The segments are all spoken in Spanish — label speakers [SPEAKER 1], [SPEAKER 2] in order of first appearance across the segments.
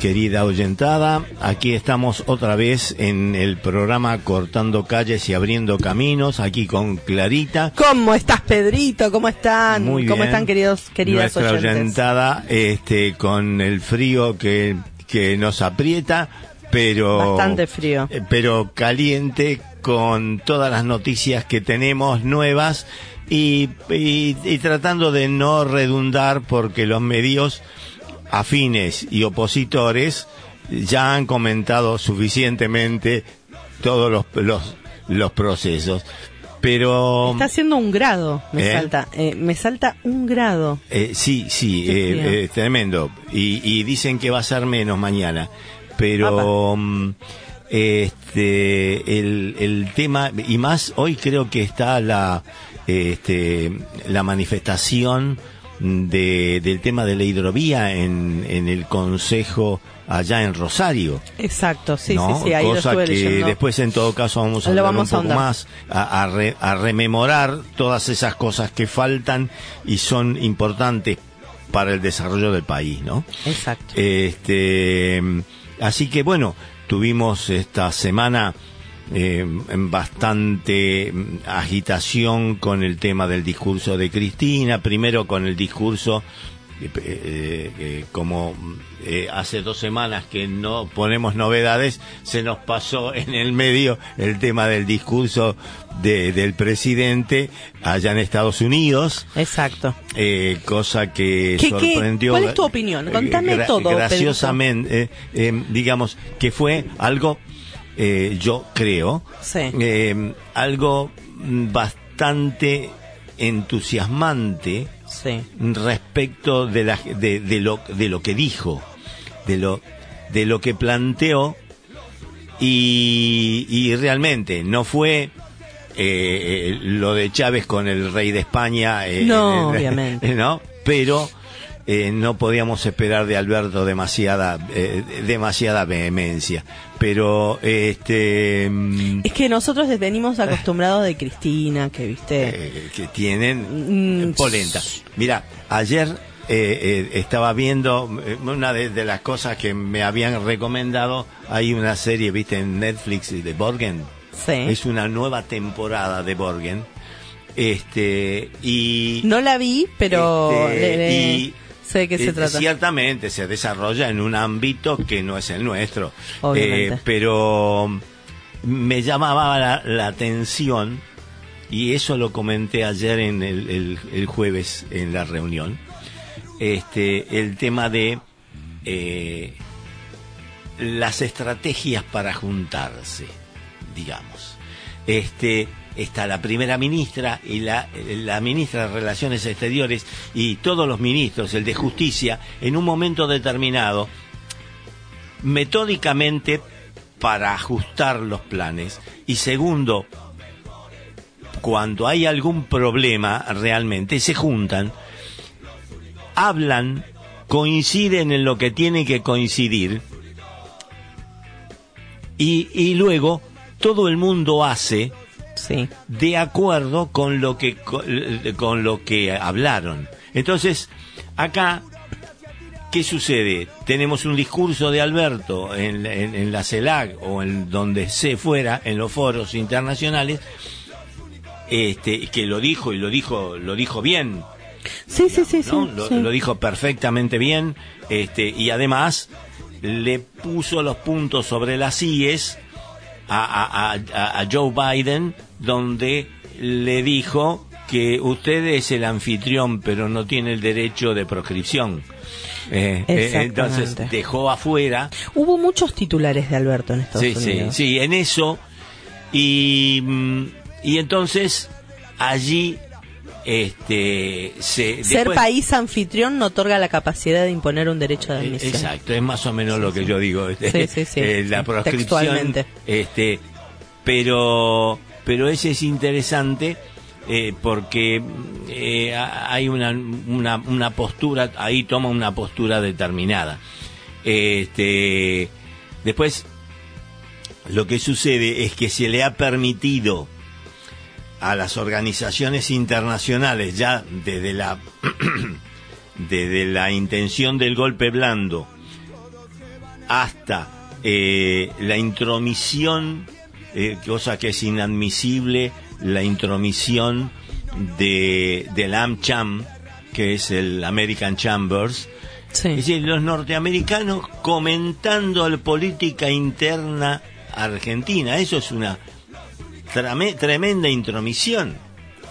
[SPEAKER 1] Querida oyentada, aquí estamos otra vez en el programa Cortando Calles y Abriendo Caminos, aquí con Clarita.
[SPEAKER 2] ¿Cómo estás, Pedrito? ¿Cómo están?
[SPEAKER 1] Muy
[SPEAKER 2] ¿Cómo
[SPEAKER 1] bien.
[SPEAKER 2] están, queridos, queridas
[SPEAKER 1] Nuestra
[SPEAKER 2] oyentes?
[SPEAKER 1] oyentada, este, con el frío que, que nos aprieta, pero...
[SPEAKER 2] Bastante frío.
[SPEAKER 1] eh, Pero caliente con todas las noticias que tenemos nuevas y, y- y tratando de no redundar porque los medios afines y opositores ya han comentado suficientemente todos los, los, los procesos. Pero...
[SPEAKER 2] Está haciendo un grado, me
[SPEAKER 1] ¿Eh?
[SPEAKER 2] salta. Eh, me salta un grado.
[SPEAKER 1] Eh, sí, sí, eh,
[SPEAKER 2] frío.
[SPEAKER 1] eh, tremendo. Y, y dicen que va a ser menos mañana. Pero mm, este, el, el tema, y más hoy creo que está la, este, la manifestación de, del tema de la hidrovía en, en el Consejo allá en Rosario.
[SPEAKER 2] Exacto, sí,
[SPEAKER 1] ¿no?
[SPEAKER 2] sí, sí, ahí
[SPEAKER 1] Cosa que
[SPEAKER 2] leyendo.
[SPEAKER 1] después en todo caso vamos a
[SPEAKER 2] Lo
[SPEAKER 1] hablar
[SPEAKER 2] vamos
[SPEAKER 1] un poco más, a, a re- a rememorar todas esas cosas que faltan y son importantes para el desarrollo del país, ¿no?
[SPEAKER 2] Exacto.
[SPEAKER 1] Este, así que bueno, tuvimos esta semana eh, en bastante mm, agitación con el tema del discurso de Cristina, primero con el discurso, eh, eh, eh, como eh, hace dos semanas que no ponemos novedades, se nos pasó en el medio el tema del discurso de- del presidente allá en Estados Unidos.
[SPEAKER 2] Exacto.
[SPEAKER 1] Eh, cosa que
[SPEAKER 2] ¿Qué- qué?
[SPEAKER 1] sorprendió.
[SPEAKER 2] ¿Cuál es tu opinión? Contame
[SPEAKER 1] gra-
[SPEAKER 2] todo,
[SPEAKER 1] Graciosamente, eh, eh, digamos que fue algo, eh, yo creo,
[SPEAKER 2] Sí.
[SPEAKER 1] eh, algo bastante entusiasmante
[SPEAKER 2] Sí.
[SPEAKER 1] respecto de, la, de, de lo, de lo que dijo, de lo, de lo que planteó y, y realmente no fue eh, eh, lo de Chávez con el rey de España, eh,
[SPEAKER 2] No,
[SPEAKER 1] eh,
[SPEAKER 2] obviamente.
[SPEAKER 1] ¿no? Pero eh, no podíamos esperar de Alberto demasiada, eh, demasiada vehemencia. Pero este mm,
[SPEAKER 2] Es que nosotros venimos acostumbrados de Cristina, que viste.
[SPEAKER 1] eh, que tienen
[SPEAKER 2] Mm,
[SPEAKER 1] polenta. Mira, ayer eh, eh, estaba viendo eh, una de, de las cosas que me habían recomendado. Hay una serie, viste, en Netflix de Borgen.
[SPEAKER 2] Sí.
[SPEAKER 1] Es una nueva temporada de Borgen. Este y
[SPEAKER 2] No la vi, pero
[SPEAKER 1] este,
[SPEAKER 2] le- le-
[SPEAKER 1] y,
[SPEAKER 2] sé de qué se
[SPEAKER 1] eh,
[SPEAKER 2] trata.
[SPEAKER 1] Ciertamente se desarrolla en un ámbito que no es el nuestro.
[SPEAKER 2] Obviamente.
[SPEAKER 1] Eh, pero me llamaba la, la atención, y eso lo comenté ayer en el, el- el jueves en la reunión, este, el tema de eh, las estrategias para juntarse, digamos. Este, está la primera ministra y la, ministra de Relaciones Exteriores y todos los ministros, el de Justicia, en un momento determinado, metódicamente para ajustar los planes. Y segundo, cuando hay algún problema realmente, se juntan, hablan, coinciden en lo que tienen que coincidir y, y luego todo el mundo hace
[SPEAKER 2] Sí.
[SPEAKER 1] de acuerdo con lo que con, con lo que hablaron. Entonces, acá ¿qué sucede? Tenemos un discurso de Alberto en, en- en la CELAC o en donde se fuera en los foros internacionales este que lo dijo y lo dijo lo dijo bien,
[SPEAKER 2] Sí, sí, sí, sí.
[SPEAKER 1] ¿no? Lo,
[SPEAKER 2] sí.
[SPEAKER 1] lo dijo perfectamente bien, este, y además le puso los puntos sobre las IES a, a- a- a Joe Biden, donde le dijo que usted es el anfitrión, pero no tiene el derecho de proscripción. Eh, eh, entonces dejó afuera
[SPEAKER 2] Hubo muchos titulares de Alberto en Estados
[SPEAKER 1] sí, sí,
[SPEAKER 2] Unidos.
[SPEAKER 1] sí, en eso. Y, mm, y entonces allí este se
[SPEAKER 2] Ser
[SPEAKER 1] después-
[SPEAKER 2] país anfitrión no otorga la capacidad de imponer un derecho de
[SPEAKER 1] Eh,
[SPEAKER 2] admisión.
[SPEAKER 1] Exacto, es más o menos lo que yo digo. este,
[SPEAKER 2] Sí, sí, sí,
[SPEAKER 1] eh, la proscripción, este, pero, pero ese es interesante eh, porque eh, ha- hay una, una, una postura, ahí toma una postura determinada. Este, después, lo que sucede es que se le ha permitido a las organizaciones internacionales ya desde la desde la intención del golpe blando hasta eh, la intromisión, eh, cosa que es inadmisible, la intromisión de, del AmCham, que es el American Chambers,
[SPEAKER 2] Sí.
[SPEAKER 1] es decir, los norteamericanos comentando la política interna argentina. Eso es una trame- tremenda intromisión.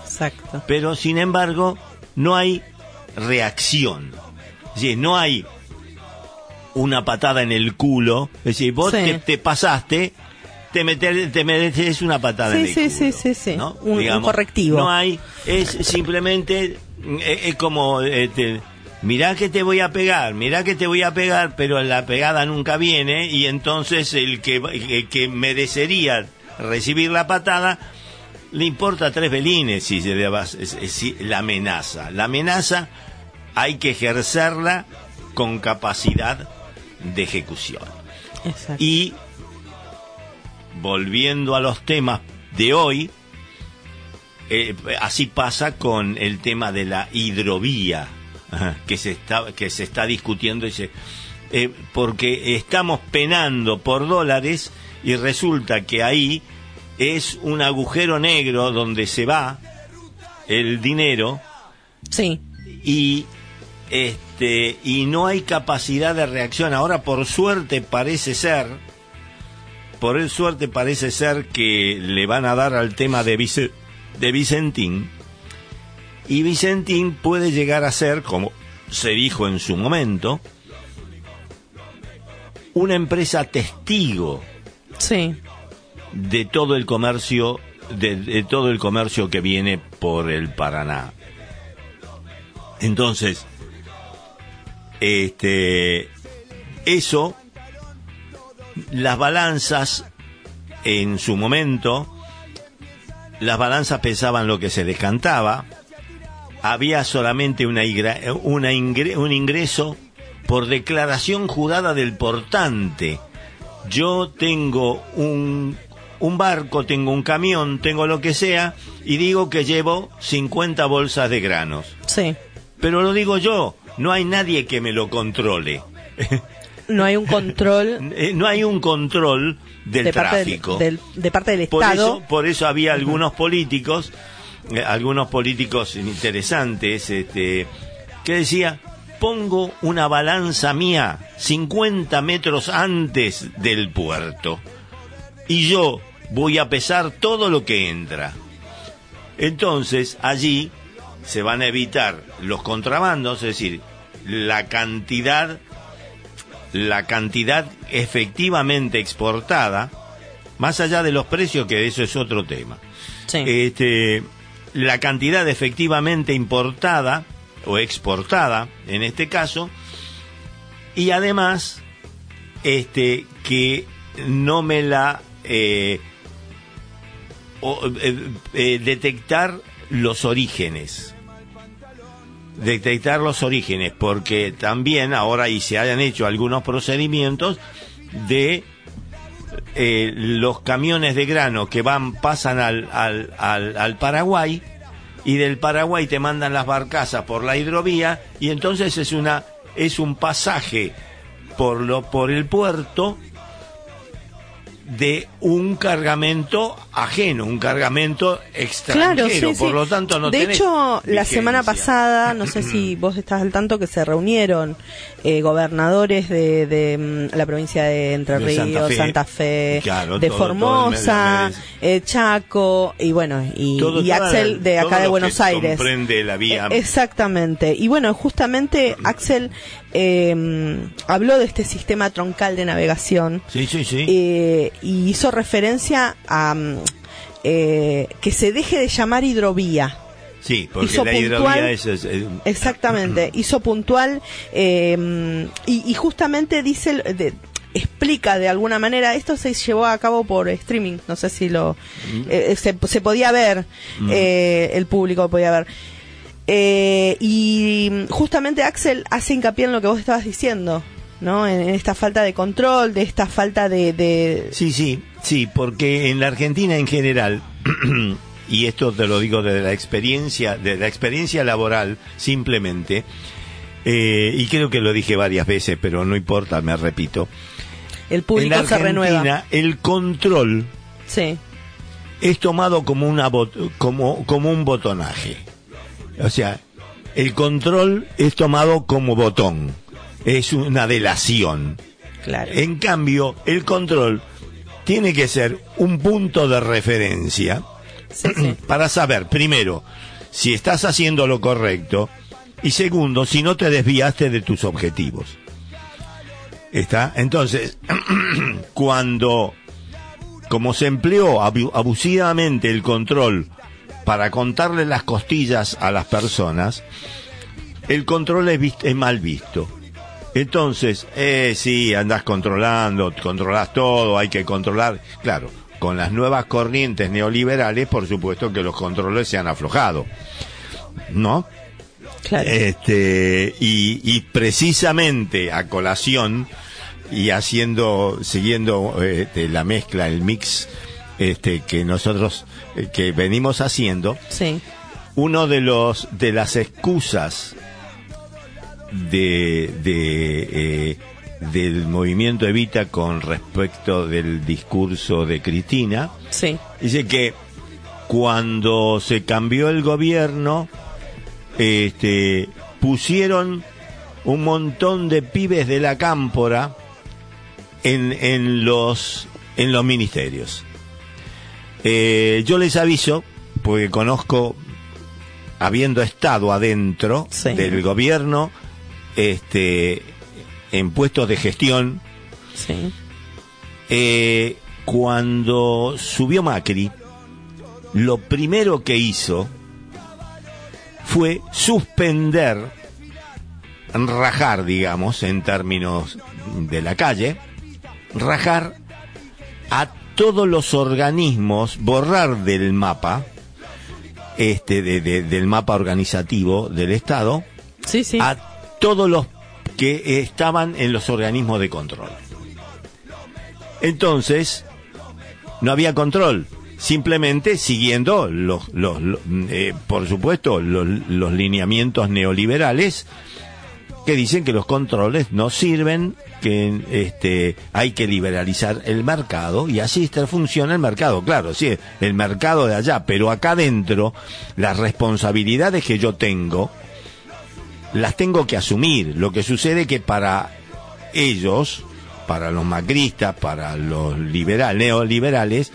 [SPEAKER 2] Exacto.
[SPEAKER 1] Pero, sin embargo, no hay reacción. Es decir, no hay una patada en el culo. Es decir, vos
[SPEAKER 2] Sí.
[SPEAKER 1] te, te pasaste, te, meter, te mereces una patada
[SPEAKER 2] Sí,
[SPEAKER 1] en el
[SPEAKER 2] sí,
[SPEAKER 1] culo.
[SPEAKER 2] sí, sí, sí.
[SPEAKER 1] ¿no?
[SPEAKER 2] Un- un correctivo.
[SPEAKER 1] No hay, es simplemente, es, es como, este, mirá que te voy a pegar, mirá que te voy a pegar, pero la pegada nunca viene y entonces el que, el que merecería recibir la patada le importa tres velines si se le va- si la amenaza. La amenaza hay que ejercerla con capacidad de ejecución.
[SPEAKER 2] Exacto.
[SPEAKER 1] Y volviendo a los temas de hoy, eh, así pasa con el tema de la hidrovía que se está que se está discutiendo y se- eh, porque estamos penando por dólares y resulta que ahí es un agujero negro donde se va el dinero
[SPEAKER 2] Sí.
[SPEAKER 1] y este y no hay capacidad de reacción ahora por suerte parece ser por el suerte parece ser que le van a dar al tema de Vice- de Vicentín y Vicentín puede llegar a ser como se dijo en su momento una empresa testigo
[SPEAKER 2] Sí.
[SPEAKER 1] de todo el comercio de, todo el comercio que viene por el Paraná. Entonces, este eso las balanzas en su momento las balanzas pesaban lo que se les cantaba. Había solamente una, una ingre- un ingreso por declaración jurada del portante. Yo tengo un, un barco, tengo un camión, tengo lo que sea, y digo que llevo 50 bolsas de granos.
[SPEAKER 2] Sí.
[SPEAKER 1] Pero lo digo yo, no hay nadie que me lo controle.
[SPEAKER 2] No hay un control
[SPEAKER 1] Eh, no hay un control del
[SPEAKER 2] de, parte del,
[SPEAKER 1] tráfico.
[SPEAKER 2] del- de parte del
[SPEAKER 1] Por
[SPEAKER 2] Estado.
[SPEAKER 1] eso, por eso había algunos políticos, eh, algunos políticos interesantes, este, que decía, pongo una balanza mía 50 metros antes del puerto y yo voy a pesar todo lo que entra. Entonces, allí se van a evitar los contrabandos, es decir, la cantidad la cantidad efectivamente exportada, más allá de los precios, que eso es otro tema.
[SPEAKER 2] Sí.
[SPEAKER 1] Este, la cantidad efectivamente importada o exportada, en este caso, y además, este, que no me la eh, o, eh, eh, detectar los orígenes. Detectar los orígenes, porque también ahora y se hayan hecho algunos procedimientos de eh, los camiones de grano que van, pasan al, al, al, al Paraguay y del Paraguay te mandan las barcazas por la hidrovía y entonces es una es un pasaje por lo por el puerto de un cargamento ajeno, un cargamento extranjero,
[SPEAKER 2] Claro, sí,
[SPEAKER 1] por
[SPEAKER 2] sí.
[SPEAKER 1] lo tanto no
[SPEAKER 2] De
[SPEAKER 1] tenés
[SPEAKER 2] hecho, la semana pasada, no sé si vos estás al tanto, que se reunieron eh, gobernadores de, de, mm, la provincia de Entre Ríos,
[SPEAKER 1] Santa
[SPEAKER 2] Santa
[SPEAKER 1] Fe.
[SPEAKER 2] Fe,
[SPEAKER 1] Claro,
[SPEAKER 2] de
[SPEAKER 1] todo-
[SPEAKER 2] Formosa, eh, Chaco, y bueno, y,
[SPEAKER 1] Todo-
[SPEAKER 2] y
[SPEAKER 1] toda
[SPEAKER 2] Axel de acá de Buenos Aires.
[SPEAKER 1] comprende la vía
[SPEAKER 2] Eh, Exactamente. Y bueno, justamente Axel eh, habló de este sistema troncal de navegación
[SPEAKER 1] Sí, sí, sí.
[SPEAKER 2] eh, y hizo referencia a mm, eh, que se deje de llamar hidrovía.
[SPEAKER 1] Sí, porque
[SPEAKER 2] hizo
[SPEAKER 1] la
[SPEAKER 2] puntual,
[SPEAKER 1] hidrovía es,
[SPEAKER 2] exactamente, hizo puntual eh, y, y justamente dice, de- explica de alguna manera, esto se llevó a cabo por streaming, no sé si lo, eh, se, se podía ver, eh, el público podía ver. Eh, y justamente Axel hace hincapié en lo que vos estabas diciendo, ¿no? En, en esta falta de control, de esta falta de... de
[SPEAKER 1] Sí, sí, sí, porque en la Argentina en general, y esto te lo digo desde la experiencia, de la experiencia laboral simplemente, eh, y creo que lo dije varias veces, pero no importa, me repito.
[SPEAKER 2] el
[SPEAKER 1] en
[SPEAKER 2] público
[SPEAKER 1] la
[SPEAKER 2] se renueva.
[SPEAKER 1] El control
[SPEAKER 2] Sí,
[SPEAKER 1] es tomado como una bot- como como un botonaje. O sea, el control es tomado como botón. Es una delación.
[SPEAKER 2] claro.
[SPEAKER 1] En cambio, el control tiene que ser un punto de referencia
[SPEAKER 2] Sí, sí.
[SPEAKER 1] para saber, primero, si estás haciendo lo correcto y segundo, si no te desviaste de tus objetivos. ¿Está? Entonces, cuando, como se empleó abu- abusivamente el control para contarle las costillas a las personas, el control es mal visto. Entonces, eh, sí, andás controlando, controlas todo, hay que controlar. Claro, con las nuevas corrientes neoliberales, por supuesto que los controles se han aflojado. ¿No?
[SPEAKER 2] claro.
[SPEAKER 1] Este, y, y precisamente a colación y haciendo, siguiendo este, la mezcla, el mix este, que nosotros eh, que venimos haciendo,
[SPEAKER 2] sí,
[SPEAKER 1] uno de los de las excusas de, de eh, del movimiento Evita con respecto del discurso de Cristina
[SPEAKER 2] sí.
[SPEAKER 1] dice que cuando se cambió el gobierno este pusieron un montón de pibes de la cámpora en, en los en los ministerios Eh, yo les aviso porque conozco habiendo estado adentro
[SPEAKER 2] Sí.
[SPEAKER 1] del gobierno este en puestos de gestión
[SPEAKER 2] Sí,
[SPEAKER 1] eh, cuando subió Macri, lo primero que hizo fue suspender, rajar, digamos, en términos de la calle, rajar a todos los organismos, borrar del mapa, este, de- de- del mapa organizativo del Estado,
[SPEAKER 2] sí, sí.
[SPEAKER 1] a todos los que estaban en los organismos de control. Entonces, no había control, simplemente siguiendo los, los, los, eh, por supuesto, los, lineamientos neoliberales que dicen que los controles no sirven, que este hay que liberalizar el mercado y así funciona el mercado. Claro, sí, el mercado de allá, pero acá adentro las responsabilidades que yo tengo las tengo que asumir. Lo que sucede que para ellos, para los macristas, para los liberal, neoliberales,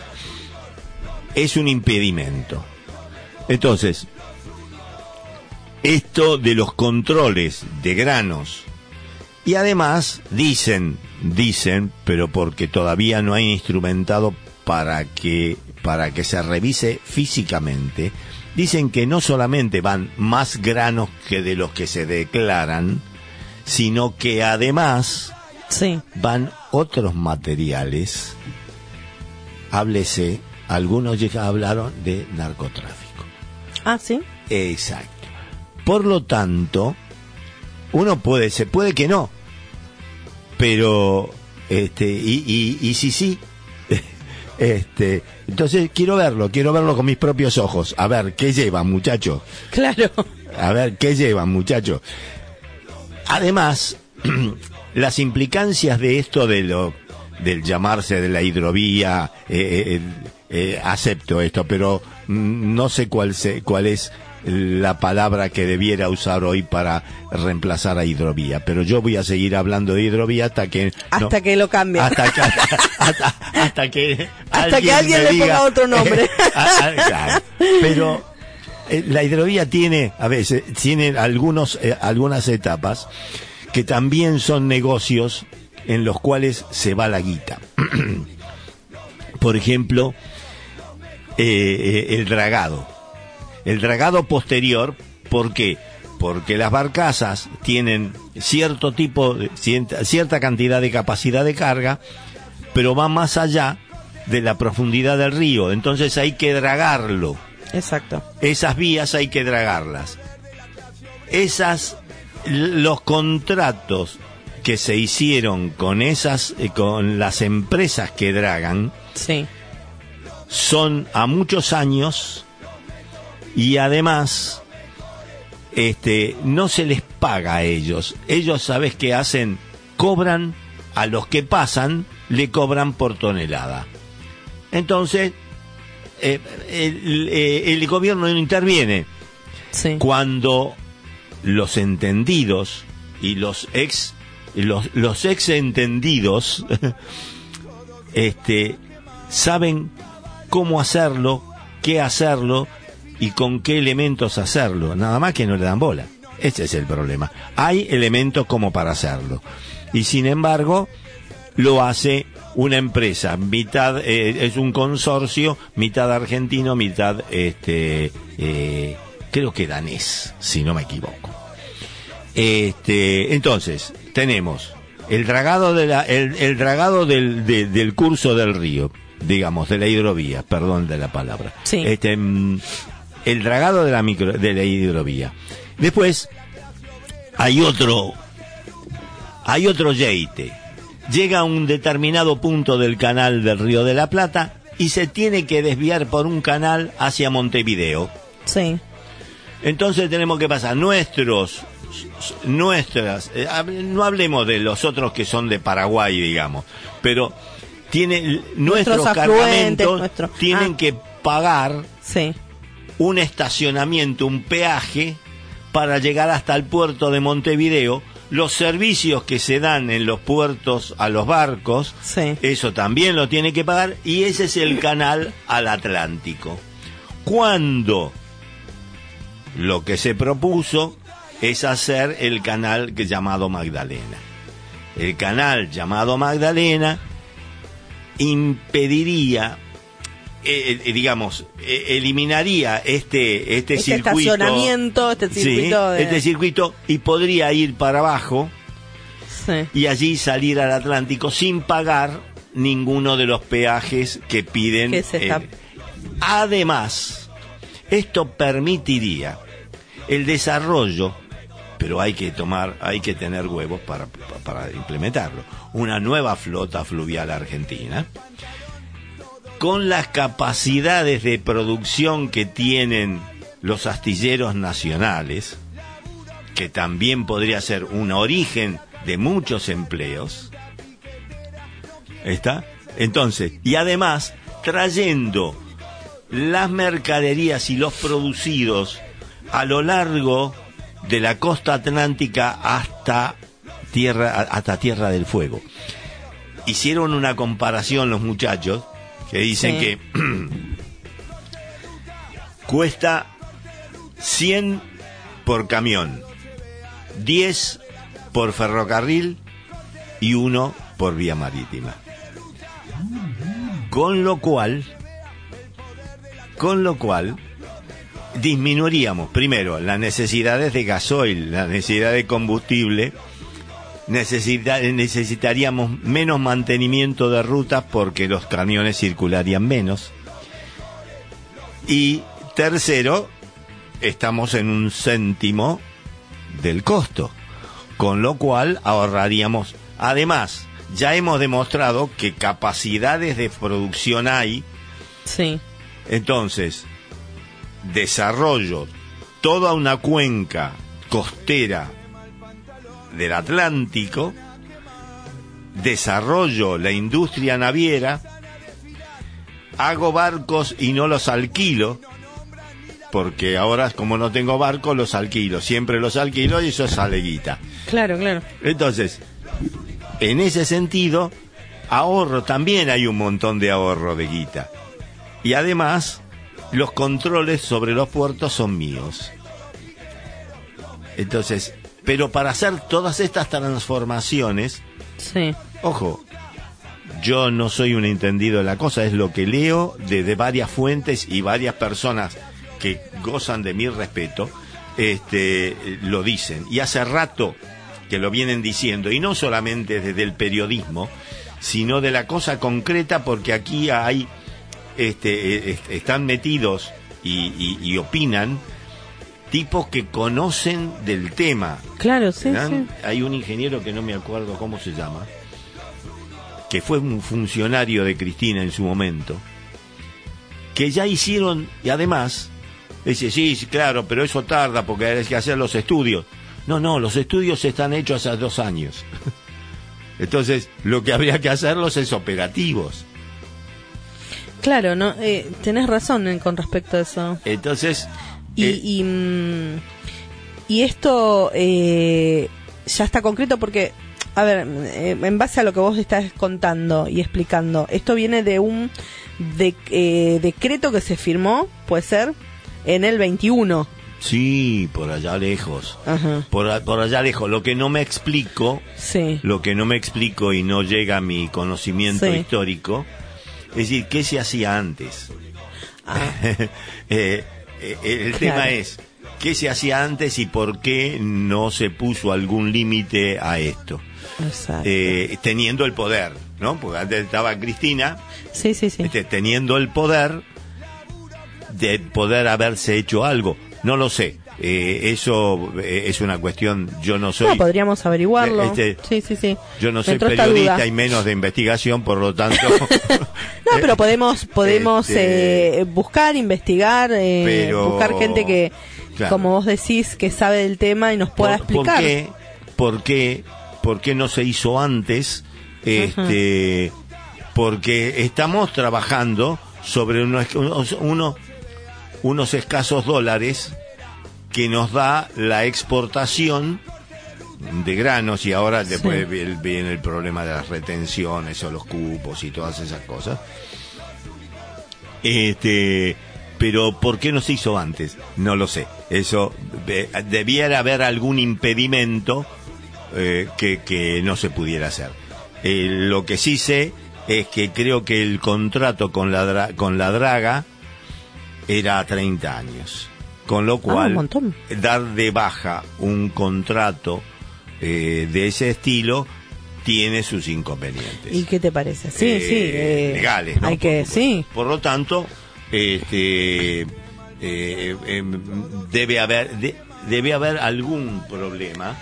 [SPEAKER 1] es un impedimento. Entonces, esto de los controles de granos y además dicen, dicen, pero porque todavía no hay instrumentado para que para que se revise físicamente, dicen que no solamente van más granos que de los que se declaran, sino que además
[SPEAKER 2] sí.
[SPEAKER 1] van otros materiales. Háblese, algunos ya hablaron de narcotráfico.
[SPEAKER 2] Ah, sí.
[SPEAKER 1] Exacto. Por lo tanto, uno puede, se puede que no, pero este y, y, y si sí, este, entonces quiero verlo, quiero verlo con mis propios ojos. A ver qué llevan, muchachos.
[SPEAKER 2] Claro.
[SPEAKER 1] A ver qué llevan, muchachos. Además, las implicancias de esto de lo del llamarse de la hidrovía, eh, eh, eh, acepto esto, pero mm, no sé cuál se, cuál es la palabra que debiera usar hoy para reemplazar a hidrovía, pero yo voy a seguir hablando de hidrovía hasta que no-
[SPEAKER 2] Hasta que lo cambie.
[SPEAKER 1] hasta que hasta, hasta- hasta que
[SPEAKER 2] Hasta que alguien le ponga otro nombre.
[SPEAKER 1] Ah, ah, claro. pero eh, la hidrovía tiene a veces tiene algunos eh, algunas etapas que también son negocios en los cuales se va la guita por ejemplo eh, eh, el dragado El dragado posterior, ¿por qué? Porque las barcazas tienen cierto tipo, cierta cantidad de capacidad de carga, pero va más allá de la profundidad del río. Entonces hay que dragarlo.
[SPEAKER 2] Exacto.
[SPEAKER 1] Esas vías hay que dragarlas. Esas, los contratos que se hicieron con esas, eh, con las empresas que dragan,
[SPEAKER 2] Sí.
[SPEAKER 1] son a muchos años y además este no se les paga a ellos. Ellos sabes qué hacen, cobran a los que pasan, le cobran por tonelada. Entonces eh, el, eh, el gobierno no interviene
[SPEAKER 2] Sí.
[SPEAKER 1] cuando los entendidos y los ex los, los ex entendidos este saben cómo hacerlo, qué hacerlo y con qué elementos hacerlo, nada más que no le dan bola. Ese es el problema. Hay elementos como para hacerlo. Y sin embargo, lo hace una empresa, mitad eh, es un consorcio, mitad argentino, mitad este eh, creo que danés, si no me equivoco. Este, entonces, tenemos el dragado de la, el, el dragado del, de- del curso del río, digamos, de la hidrovía, perdón de la palabra.
[SPEAKER 2] Sí.
[SPEAKER 1] Este, mm, el dragado de la micro, de la hidrovía. Después, hay otro, hay otro yeite. Llega a un determinado punto del canal del Río de la Plata y se tiene que desviar por un canal hacia Montevideo.
[SPEAKER 2] Sí.
[SPEAKER 1] Entonces tenemos que pasar nuestros, nuestras, eh, no hablemos de los otros que son de Paraguay, digamos, pero tiene nuestros,
[SPEAKER 2] afluentes,
[SPEAKER 1] cargamentos
[SPEAKER 2] nuestro-
[SPEAKER 1] tienen
[SPEAKER 2] ah.
[SPEAKER 1] que pagar
[SPEAKER 2] Sí.
[SPEAKER 1] Un estacionamiento, un peaje para llegar hasta el puerto de Montevideo. Los servicios que se dan en los puertos a los barcos,
[SPEAKER 2] Sí.
[SPEAKER 1] eso también lo tiene que pagar y ese es el canal al Atlántico. Cuando lo que se propuso es hacer el canal que llamado Magdalena. El canal llamado Magdalena impediría, eh, eh, digamos, eh, eliminaría este, este,
[SPEAKER 2] Este
[SPEAKER 1] circuito.
[SPEAKER 2] estacionamiento, este
[SPEAKER 1] Sí,
[SPEAKER 2] circuito de...
[SPEAKER 1] este circuito y podría ir para abajo
[SPEAKER 2] Sí.
[SPEAKER 1] y allí salir al Atlántico sin pagar ninguno de los peajes que piden.
[SPEAKER 2] Que se está-
[SPEAKER 1] eh, Además, esto permitiría el desarrollo, pero hay que tomar, hay que tener huevos para, para implementarlo. Una nueva flota fluvial argentina con las capacidades de producción que tienen los astilleros nacionales, que también podría ser un origen de muchos empleos. ¿Está? Entonces, y además trayendo las mercaderías y los producidos a lo largo de la costa atlántica hasta tierra hasta Tierra del Fuego. Hicieron una comparación los muchachos que dicen
[SPEAKER 2] Sí.
[SPEAKER 1] que cuesta 100 por camión, 10 por ferrocarril y 1 por vía marítima. Con lo cual, con lo cual, disminuiríamos primero las necesidades de gasoil, la necesidad de combustible, necesita- necesitaríamos menos mantenimiento de rutas porque los camiones circularían menos. Y tercero, estamos en un céntimo del costo, con lo cual ahorraríamos. Además, ya hemos demostrado que capacidades de producción hay,
[SPEAKER 2] Sí.
[SPEAKER 1] entonces, desarrollo toda una cuenca costera del Atlántico, desarrollo la industria naviera, hago barcos y no los alquilo, porque ahora como no tengo barco los alquilo, siempre los alquilo y eso sale guita.
[SPEAKER 2] Claro, claro.
[SPEAKER 1] Entonces, en ese sentido, ahorro, también hay un montón de ahorro de guita. Y además, los controles sobre los puertos son míos. Entonces, pero para hacer todas estas transformaciones,
[SPEAKER 2] Sí.
[SPEAKER 1] ojo, yo no soy un entendido de la cosa, es lo que leo de, de varias fuentes y varias personas que gozan de mi respeto, este, lo dicen. Y hace rato que lo vienen diciendo, y no solamente desde el periodismo, sino de la cosa concreta, porque aquí hay, este, eh, están metidos y, y- y opinan tipos que conocen del tema.
[SPEAKER 2] Claro, sí, sí.
[SPEAKER 1] Hay un ingeniero que no me acuerdo cómo se llama, que fue un funcionario de Cristina en su momento, que ya hicieron, y además, dice, sí, sí, claro, pero eso tarda porque hay que hacer los estudios. No, no, los estudios están hechos hace dos años. Entonces, lo que habría que hacerlos es operativos.
[SPEAKER 2] Claro, no, eh, tenés razón en- con respecto a eso.
[SPEAKER 1] Entonces,
[SPEAKER 2] Y,
[SPEAKER 1] eh,
[SPEAKER 2] y, mm, y esto eh, ya está concreto porque, a ver, eh, en base a lo que vos estás contando y explicando, esto viene de un de- eh, decreto que se firmó, puede ser, en el 21.
[SPEAKER 1] sí, por allá lejos.
[SPEAKER 2] Ajá.
[SPEAKER 1] Por, por allá lejos. Lo que no me explico
[SPEAKER 2] Sí.
[SPEAKER 1] lo que no me explico y no llega a mi conocimiento
[SPEAKER 2] Sí.
[SPEAKER 1] histórico, es decir, ¿qué se hacía antes?
[SPEAKER 2] Ah,
[SPEAKER 1] Eh, eh, el
[SPEAKER 2] Claro.
[SPEAKER 1] tema es, ¿qué se hacía antes y por qué no se puso algún límite a esto? Eh, teniendo el poder, ¿no? Porque antes estaba Cristina,
[SPEAKER 2] sí, sí, sí.
[SPEAKER 1] este, teniendo el poder de poder haberse hecho algo. No lo sé. Eh, eso eh, es una cuestión, yo no soy...
[SPEAKER 2] No, podríamos averiguarlo.
[SPEAKER 1] Este,
[SPEAKER 2] sí, sí, sí.
[SPEAKER 1] Yo no soy periodista y menos de investigación, por lo tanto.
[SPEAKER 2] No, pero podemos podemos
[SPEAKER 1] Este,
[SPEAKER 2] eh, buscar, investigar, eh,
[SPEAKER 1] Pero-
[SPEAKER 2] buscar gente que,
[SPEAKER 1] Claro.
[SPEAKER 2] como vos decís, que sabe del tema y nos pueda
[SPEAKER 1] ¿Por, por
[SPEAKER 2] explicar.
[SPEAKER 1] qué, por, qué, por qué no se hizo antes? Este, Porque estamos trabajando sobre unos, unos, uno- unos escasos dólares que nos da la exportación de granos y ahora después viene viene el problema de las retenciones o los cupos y todas esas cosas. Este, pero ¿por qué no se hizo antes? No lo sé. Eso debiera haber algún impedimento eh, que, que no se pudiera hacer. Eh, lo que sí sé es que creo que el contrato con la dra- con la draga era a 30 años. Con lo cual,
[SPEAKER 2] Ah, montón.
[SPEAKER 1] dar de baja un contrato eh, de ese estilo tiene sus inconvenientes.
[SPEAKER 2] ¿Y qué te parece? Sí,
[SPEAKER 1] Eh,
[SPEAKER 2] sí. eh,
[SPEAKER 1] legales, ¿no?
[SPEAKER 2] Hay
[SPEAKER 1] Por
[SPEAKER 2] que,
[SPEAKER 1] supuesto.
[SPEAKER 2] sí.
[SPEAKER 1] Por lo tanto, este, em, debe haber de- debe haber algún problema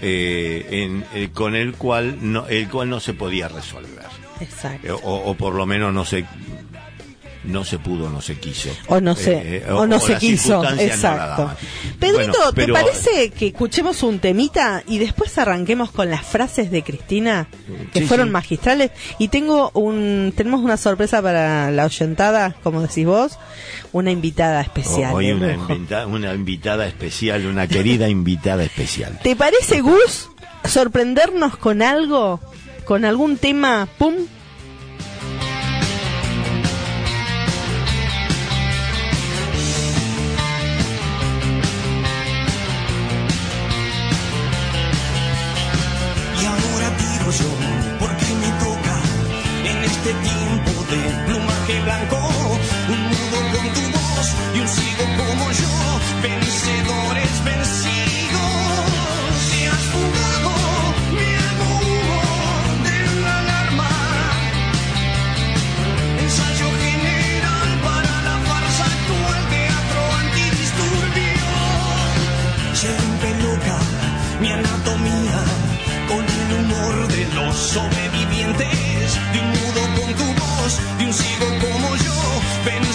[SPEAKER 1] en, con el cual no el cual no se podía resolver
[SPEAKER 2] Exacto.
[SPEAKER 1] O, o por lo menos no se no se pudo, no se quiso.
[SPEAKER 2] O no se,
[SPEAKER 1] Eh, eh,
[SPEAKER 2] o no se quiso,
[SPEAKER 1] no
[SPEAKER 2] exacto. Pedrito,
[SPEAKER 1] Bueno,
[SPEAKER 2] ¿te parece que escuchemos un temita y después arranquemos con las frases de Cristina que
[SPEAKER 1] Sí,
[SPEAKER 2] fueron
[SPEAKER 1] sí.
[SPEAKER 2] magistrales? Y tengo un, tenemos una sorpresa para la oyentada, como decís vos, una invitada especial.
[SPEAKER 1] Hoy una, invita- una invitada especial, una querida invitada especial.
[SPEAKER 2] ¿Te parece, Gus, sorprendernos con algo? ¿Con algún tema? ¡Pum!
[SPEAKER 3] Porque me toca en este tiempo de plumaje blanco,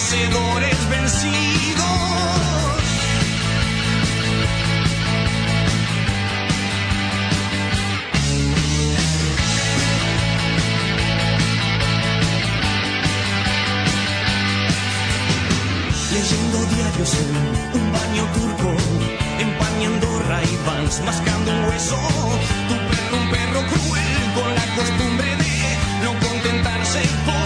[SPEAKER 3] vencedores vencidos. Leyendo diarios en un baño turco, empañando Ray-Bans, mascando un hueso. Tu perro, un perro cruel, con la costumbre de no contentarse con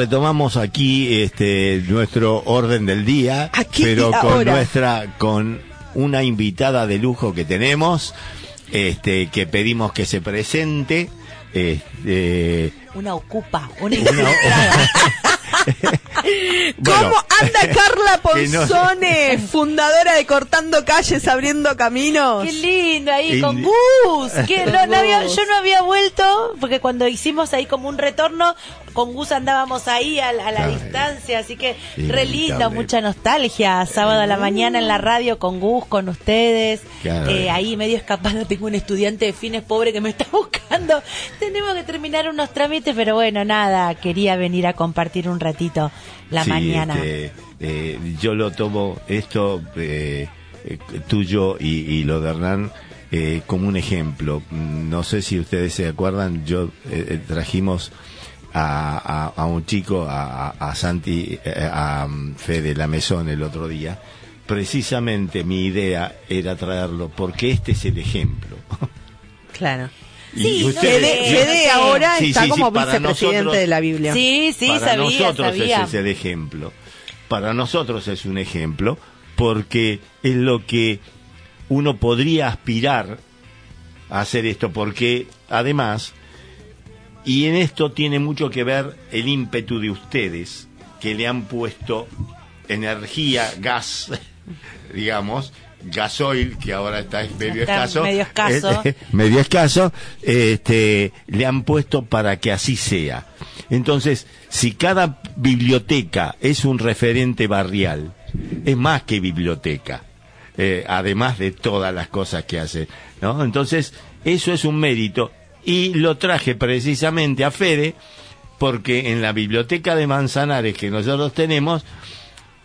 [SPEAKER 1] retomamos aquí este nuestro orden del día,
[SPEAKER 2] Aquí
[SPEAKER 1] pero con
[SPEAKER 2] ahora.
[SPEAKER 1] nuestra con una invitada de lujo que tenemos, este que pedimos que se presente, este
[SPEAKER 4] Una ocupa, una
[SPEAKER 1] una- Bueno,
[SPEAKER 2] ¿Cómo anda Carla
[SPEAKER 1] no-
[SPEAKER 2] Ponzone, fundadora de Cortando Calles, Abriendo Caminos?
[SPEAKER 4] Qué lindo ahí
[SPEAKER 1] Y-
[SPEAKER 4] con Gus. Que no, no había, yo no había vuelto porque cuando hicimos ahí como un retorno con Gus andábamos ahí a, la- a la
[SPEAKER 1] Claro.
[SPEAKER 4] distancia, así que
[SPEAKER 1] Sí,
[SPEAKER 4] re lindo, mucha nostalgia. Sábado a la mañana en la radio con Gus, con ustedes.
[SPEAKER 1] Claro.
[SPEAKER 4] Eh, ahí medio escapado tengo un estudiante de fines pobre que me está buscando. Tenemos que terminar unos trámites, pero bueno, nada, quería venir a compartir un ratito la
[SPEAKER 1] Sí,
[SPEAKER 4] mañana.
[SPEAKER 1] este, eh, yo lo tomo esto eh, eh, tuyo y, y lo de Hernán eh, como un ejemplo. Mm, No sé si ustedes se acuerdan, yo eh, eh, trajimos a, a- a un chico, a, a- Santi, a mm, Fede La Mesón el otro día. Precisamente mi idea era traerlo porque este es el ejemplo.
[SPEAKER 2] Claro.
[SPEAKER 4] Sí,
[SPEAKER 1] ustedes-
[SPEAKER 2] Fede,
[SPEAKER 4] no
[SPEAKER 2] Fede
[SPEAKER 4] sé.
[SPEAKER 2] ahora
[SPEAKER 1] Sí,
[SPEAKER 2] está
[SPEAKER 1] sí,
[SPEAKER 2] como
[SPEAKER 1] para
[SPEAKER 2] vicepresidente
[SPEAKER 1] nosotros-
[SPEAKER 2] de la Biblia.
[SPEAKER 4] Sí, sí,
[SPEAKER 1] para
[SPEAKER 4] sabía,
[SPEAKER 1] nosotros
[SPEAKER 4] sabía.
[SPEAKER 1] ese es el ejemplo. Para nosotros es un ejemplo porque es lo que uno podría aspirar a hacer esto porque además y en esto tiene mucho que ver el ímpetu de ustedes que le han puesto energía, gas, digamos, gasoil, que ahora está medio
[SPEAKER 4] Está
[SPEAKER 1] escaso,
[SPEAKER 4] medio escaso.
[SPEAKER 1] eh, medio escaso, este, le han puesto para que así sea. Entonces, si cada biblioteca es un referente barrial, es más que biblioteca, eh, además de todas las cosas que hace, ¿no? Entonces, eso es un mérito y lo traje precisamente a Fede porque en la biblioteca de Manzanares que nosotros tenemos,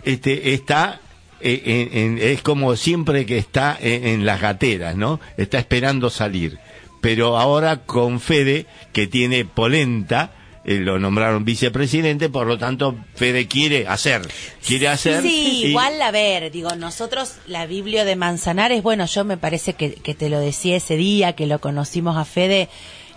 [SPEAKER 1] este está eh, en- en- es como siempre que está en, en las gateras, ¿no? Está esperando salir. Pero ahora con Fede, que tiene polenta, eh, lo nombraron vicepresidente, por lo tanto Fede quiere hacer, quiere hacer.
[SPEAKER 4] Sí,
[SPEAKER 1] y-
[SPEAKER 4] igual a ver, digo, nosotros la Biblia de Manzanares, bueno, yo me parece que, que te lo decía ese día que lo conocimos a Fede,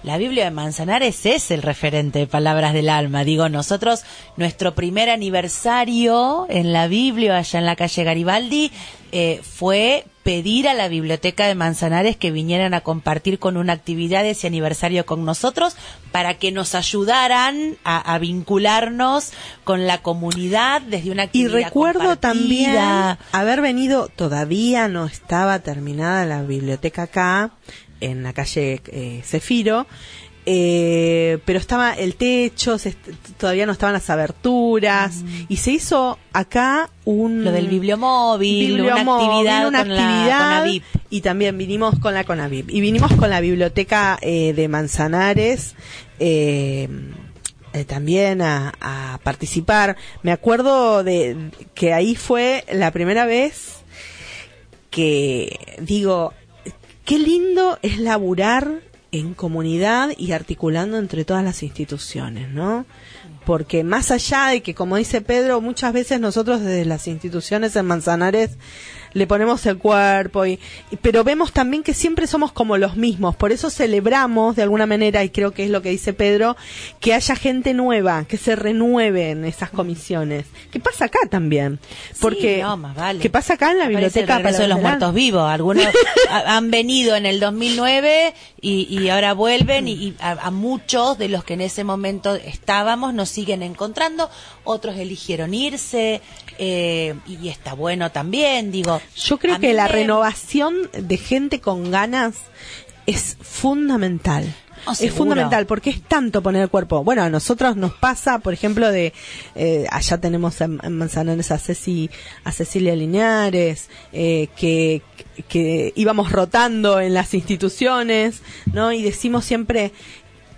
[SPEAKER 4] la Biblia de Manzanares es el referente de Palabras del Alma. Digo, nosotros, nuestro primer aniversario en la Biblia, allá en la calle Garibaldi, eh, fue pedir a la biblioteca de Manzanares que vinieran a compartir con una actividad ese aniversario con nosotros para que nos ayudaran a, a vincularnos con la comunidad desde una
[SPEAKER 2] Y
[SPEAKER 4] actividad
[SPEAKER 2] recuerdo también haber venido, todavía no estaba terminada la biblioteca acá, en la calle eh, Cefiro, eh, pero estaba el techo, se todavía no estaban las aberturas, y se hizo acá un...
[SPEAKER 4] Lo del bibliomóvil, una
[SPEAKER 2] bibliomóvil,
[SPEAKER 4] actividad
[SPEAKER 2] una
[SPEAKER 4] con la-
[SPEAKER 2] actividad,
[SPEAKER 4] con la VIP.
[SPEAKER 2] y también vinimos con la CONAVIP. Y vinimos con la biblioteca eh, de Manzanares. Eh, también a, a participar. Me acuerdo de que ahí fue la primera vez que digo, qué lindo es laburar en comunidad y articulando entre todas las instituciones, ¿no? Porque más allá de que, como dice Pedro, muchas veces nosotros desde las instituciones en Manzanares le ponemos el cuerpo y, pero vemos también que siempre somos como los mismos por eso celebramos de alguna manera y creo que es lo que dice Pedro que haya gente nueva que se renueven esas comisiones que pasa acá también porque
[SPEAKER 4] Sí, no, más vale.
[SPEAKER 2] que pasa acá en la
[SPEAKER 4] Parece
[SPEAKER 2] biblioteca
[SPEAKER 4] el regreso de los muertos vivos. Algunos ha- han venido en el 2009 y, y ahora vuelven y, y a, a muchos de los que en ese momento estábamos nos siguen encontrando. Otros eligieron irse eh, y está bueno también. Digo,
[SPEAKER 2] Yo creo que la
[SPEAKER 4] me-
[SPEAKER 2] renovación de gente con ganas es fundamental.
[SPEAKER 4] Oh,
[SPEAKER 2] es fundamental porque es tanto poner el cuerpo. Bueno, a nosotros nos pasa, por ejemplo, de eh, allá tenemos en, en Manzanares a, Ceci, a Cecilia Linares, eh, que, que íbamos rotando en las instituciones, ¿no? Y decimos siempre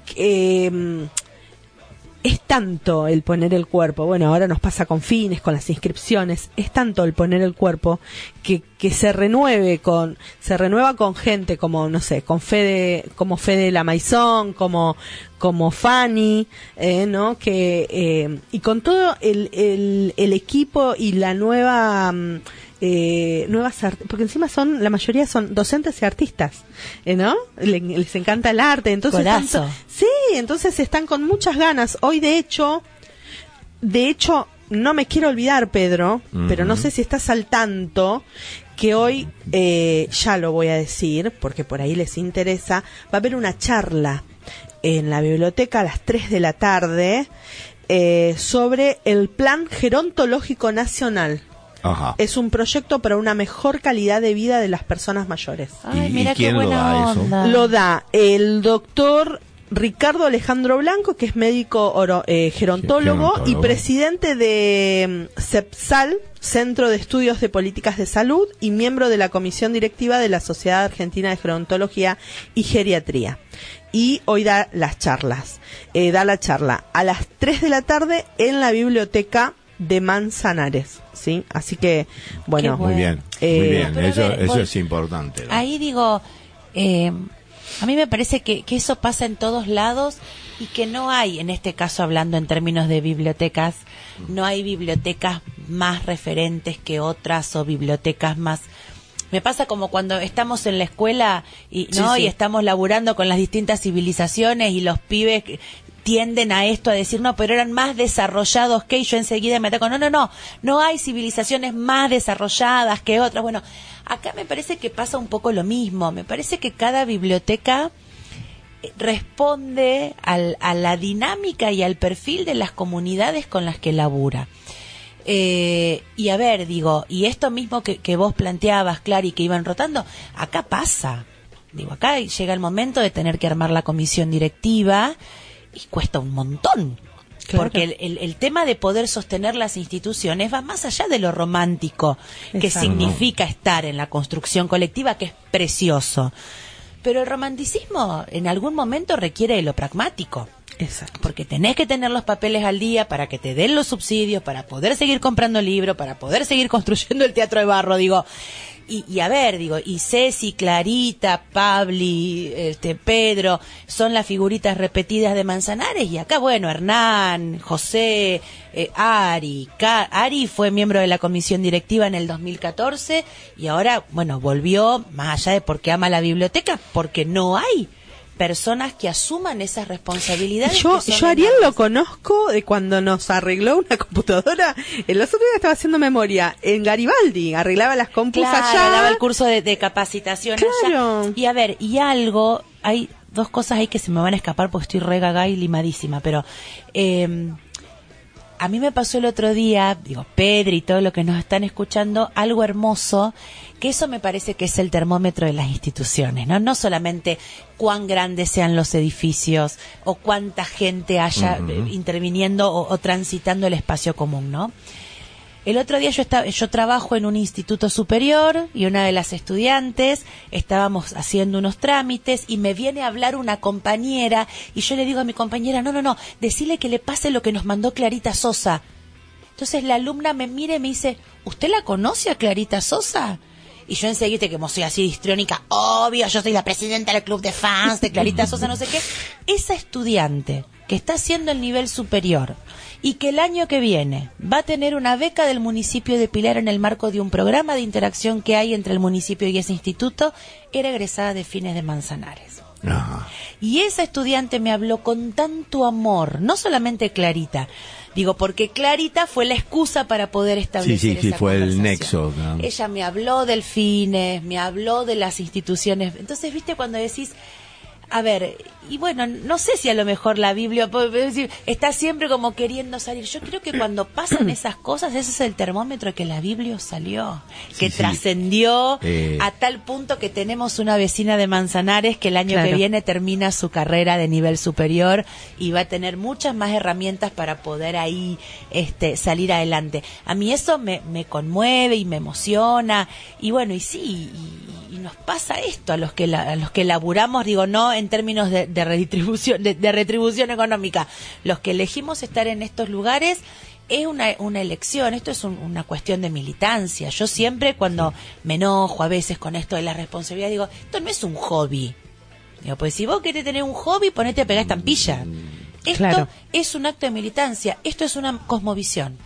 [SPEAKER 2] que, mm, es tanto el poner el cuerpo, bueno, ahora nos pasa con fines, con las inscripciones, es tanto el poner el cuerpo que, que se renueve con, se renueva con gente como, no sé, con Fede, como Fede La Maison, como, como Fanny, eh, ¿no? Que, eh, y con todo el, el, el equipo y la nueva, mm, eh, nuevas art- porque encima son, la mayoría son docentes y artistas, eh, ¿no? Le- les encanta el arte, entonces Sí, entonces están con muchas ganas. Hoy, de hecho, de hecho, no me quiero olvidar, Pedro, pero no sé si estás al tanto que hoy, eh, ya lo voy a decir, porque por ahí les interesa, va a haber una charla en la biblioteca a las 3 de la tarde eh, sobre el Plan Gerontológico Nacional.
[SPEAKER 1] Ajá.
[SPEAKER 2] Es un proyecto para una mejor calidad de vida de las personas mayores.
[SPEAKER 4] Ay,
[SPEAKER 1] ¿Y- y
[SPEAKER 4] mira qué
[SPEAKER 1] quién lo
[SPEAKER 4] buena
[SPEAKER 1] da eso?
[SPEAKER 4] onda.
[SPEAKER 2] Lo da el doctor Ricardo Alejandro Blanco, que es médico oro- eh, gerontólogo,
[SPEAKER 1] Gerontólogo.
[SPEAKER 2] y presidente de mm, CEPSAL, Centro de Estudios de Políticas de Salud, y miembro de la Comisión Directiva de la Sociedad Argentina de Gerontología y Geriatría. Y hoy da las charlas. Eh, da la charla a las 3 de la tarde en la biblioteca de Manzanares. ¿sí? Así que, bueno.
[SPEAKER 1] Muy bien,
[SPEAKER 2] Eh,
[SPEAKER 1] muy bien.
[SPEAKER 4] pero a
[SPEAKER 1] Eso,
[SPEAKER 4] ver,
[SPEAKER 1] eso es importante. ¿no?
[SPEAKER 4] Ahí digo, eh, a mí me parece que, que eso pasa en todos lados y que no hay, en este caso hablando en términos de bibliotecas, no hay bibliotecas más referentes que otras o bibliotecas más... Me pasa como cuando estamos en la escuela y no
[SPEAKER 2] Sí, sí.
[SPEAKER 4] y estamos laburando con las distintas civilizaciones y los pibes tienden a esto a decir no pero eran más desarrollados que y yo enseguida me ataco no no no no hay civilizaciones más desarrolladas que otras bueno acá me parece que pasa un poco lo mismo me parece que cada biblioteca eh, responde al- a la dinámica y al perfil de las comunidades con las que labura. Eh, y a ver, digo, y esto mismo que, que vos planteabas, Clary, que iban rotando, acá pasa. Digo, acá llega el momento de tener que armar la comisión directiva y cuesta un montón.
[SPEAKER 2] Claro.
[SPEAKER 4] Porque el, el- el tema de poder sostener las instituciones va más allá de lo romántico que
[SPEAKER 2] Exacto.
[SPEAKER 4] significa estar en la construcción colectiva, que es precioso. Pero el romanticismo en algún momento requiere de lo pragmático.
[SPEAKER 2] Exacto.
[SPEAKER 4] Porque tenés que tener los papeles al día para que te den los subsidios, para poder seguir comprando libros, para poder seguir construyendo el teatro de barro, digo. Y, y a ver, digo, y Ceci, Clarita, Pabli, este, Pedro, son las figuritas repetidas de Manzanares. Y acá, bueno, Hernán, José, eh, Ari. Ari fue miembro de la comisión directiva en el 2014 y ahora, bueno, volvió, más allá de porque ama la biblioteca, porque no hay personas que asuman esas responsabilidades.
[SPEAKER 2] Yo, yo Ariel lo conozco de cuando nos arregló una computadora. El otro día estaba haciendo memoria en Garibaldi, arreglaba las compus
[SPEAKER 4] Claro,
[SPEAKER 2] allá.
[SPEAKER 4] daba el curso de, de capacitación
[SPEAKER 2] Claro.
[SPEAKER 4] allá. Y a ver, y algo, hay dos cosas ahí que se me van a escapar porque estoy re gaga y limadísima, pero eh, a mí me pasó el otro día, digo, Pedro y todo lo que nos están escuchando, algo hermoso, que eso me parece que es el termómetro de las instituciones, ¿no? No solamente cuán grandes sean los edificios o cuánta gente haya eh, interviniendo o, o transitando el espacio común, ¿no? El otro día yo estaba, yo trabajo en un instituto superior y una de las estudiantes estábamos haciendo unos trámites y me viene a hablar una compañera y yo le digo a mi compañera, no, no, no, decile que le pase lo que nos mandó Clarita Sosa. Entonces la alumna me mira y me dice, ¿usted la conoce a Clarita Sosa? Y yo enseguida, que como soy así histriónica, obvio, yo soy la presidenta del club de fans de Clarita Sosa, no sé qué. Esa estudiante que está haciendo el nivel superior y que el año que viene va a tener una beca del municipio de Pilar en el marco de un programa de interacción que hay entre el municipio y ese instituto, era egresada de fines de Manzanares.
[SPEAKER 1] Ajá.
[SPEAKER 4] Y esa estudiante me habló con tanto amor, no solamente Clarita, digo, porque Clarita fue la excusa para poder establecer
[SPEAKER 1] Sí, sí, sí,
[SPEAKER 4] esa
[SPEAKER 1] fue el nexo, ¿no?
[SPEAKER 4] Ella me habló del fines, me habló de las instituciones. Entonces, viste, cuando decís, a ver, y bueno, no sé si a lo mejor la Biblia puede decir, está siempre como queriendo salir. Yo creo que cuando pasan esas cosas, ese es el termómetro de que la Biblia salió, que
[SPEAKER 1] sí.
[SPEAKER 4] trascendió
[SPEAKER 1] Eh.
[SPEAKER 4] a tal punto que tenemos una vecina de Manzanares que el año
[SPEAKER 2] Claro.
[SPEAKER 4] que viene termina su carrera de nivel superior y va a tener muchas más herramientas para poder ahí este, salir adelante. A mí eso me, me conmueve y me emociona y bueno, y sí, y, y nos pasa esto a los que la- a los que laburamos, digo, no en términos de, de redistribución, de, de retribución económica, los que elegimos estar en estos lugares es una, una elección, esto es un- una cuestión de militancia. Yo siempre cuando me enojo a veces con esto de la responsabilidad, digo, esto no es un hobby. Digo, pues si vos querés tener un hobby, ponete a pegar estampilla. Esto
[SPEAKER 2] Claro.
[SPEAKER 4] es un acto de militancia, esto es una cosmovisión.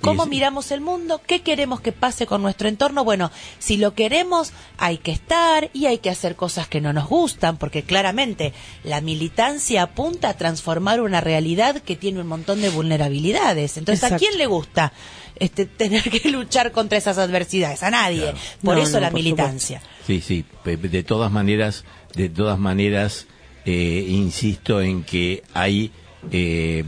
[SPEAKER 4] ¿Cómo miramos el mundo? ¿Qué queremos que pase con nuestro entorno? Bueno, si lo queremos, hay que estar y hay que hacer cosas que no nos gustan, porque claramente la militancia apunta a transformar una realidad que tiene un montón de vulnerabilidades. Entonces, ¿a quién le gusta este, tener que luchar contra esas adversidades? A nadie.
[SPEAKER 1] Claro.
[SPEAKER 4] Por
[SPEAKER 2] No,
[SPEAKER 4] eso
[SPEAKER 2] no,
[SPEAKER 4] la
[SPEAKER 2] por
[SPEAKER 4] militancia.
[SPEAKER 1] Sí, sí, de todas maneras, de todas maneras, eh, insisto en que hay eh,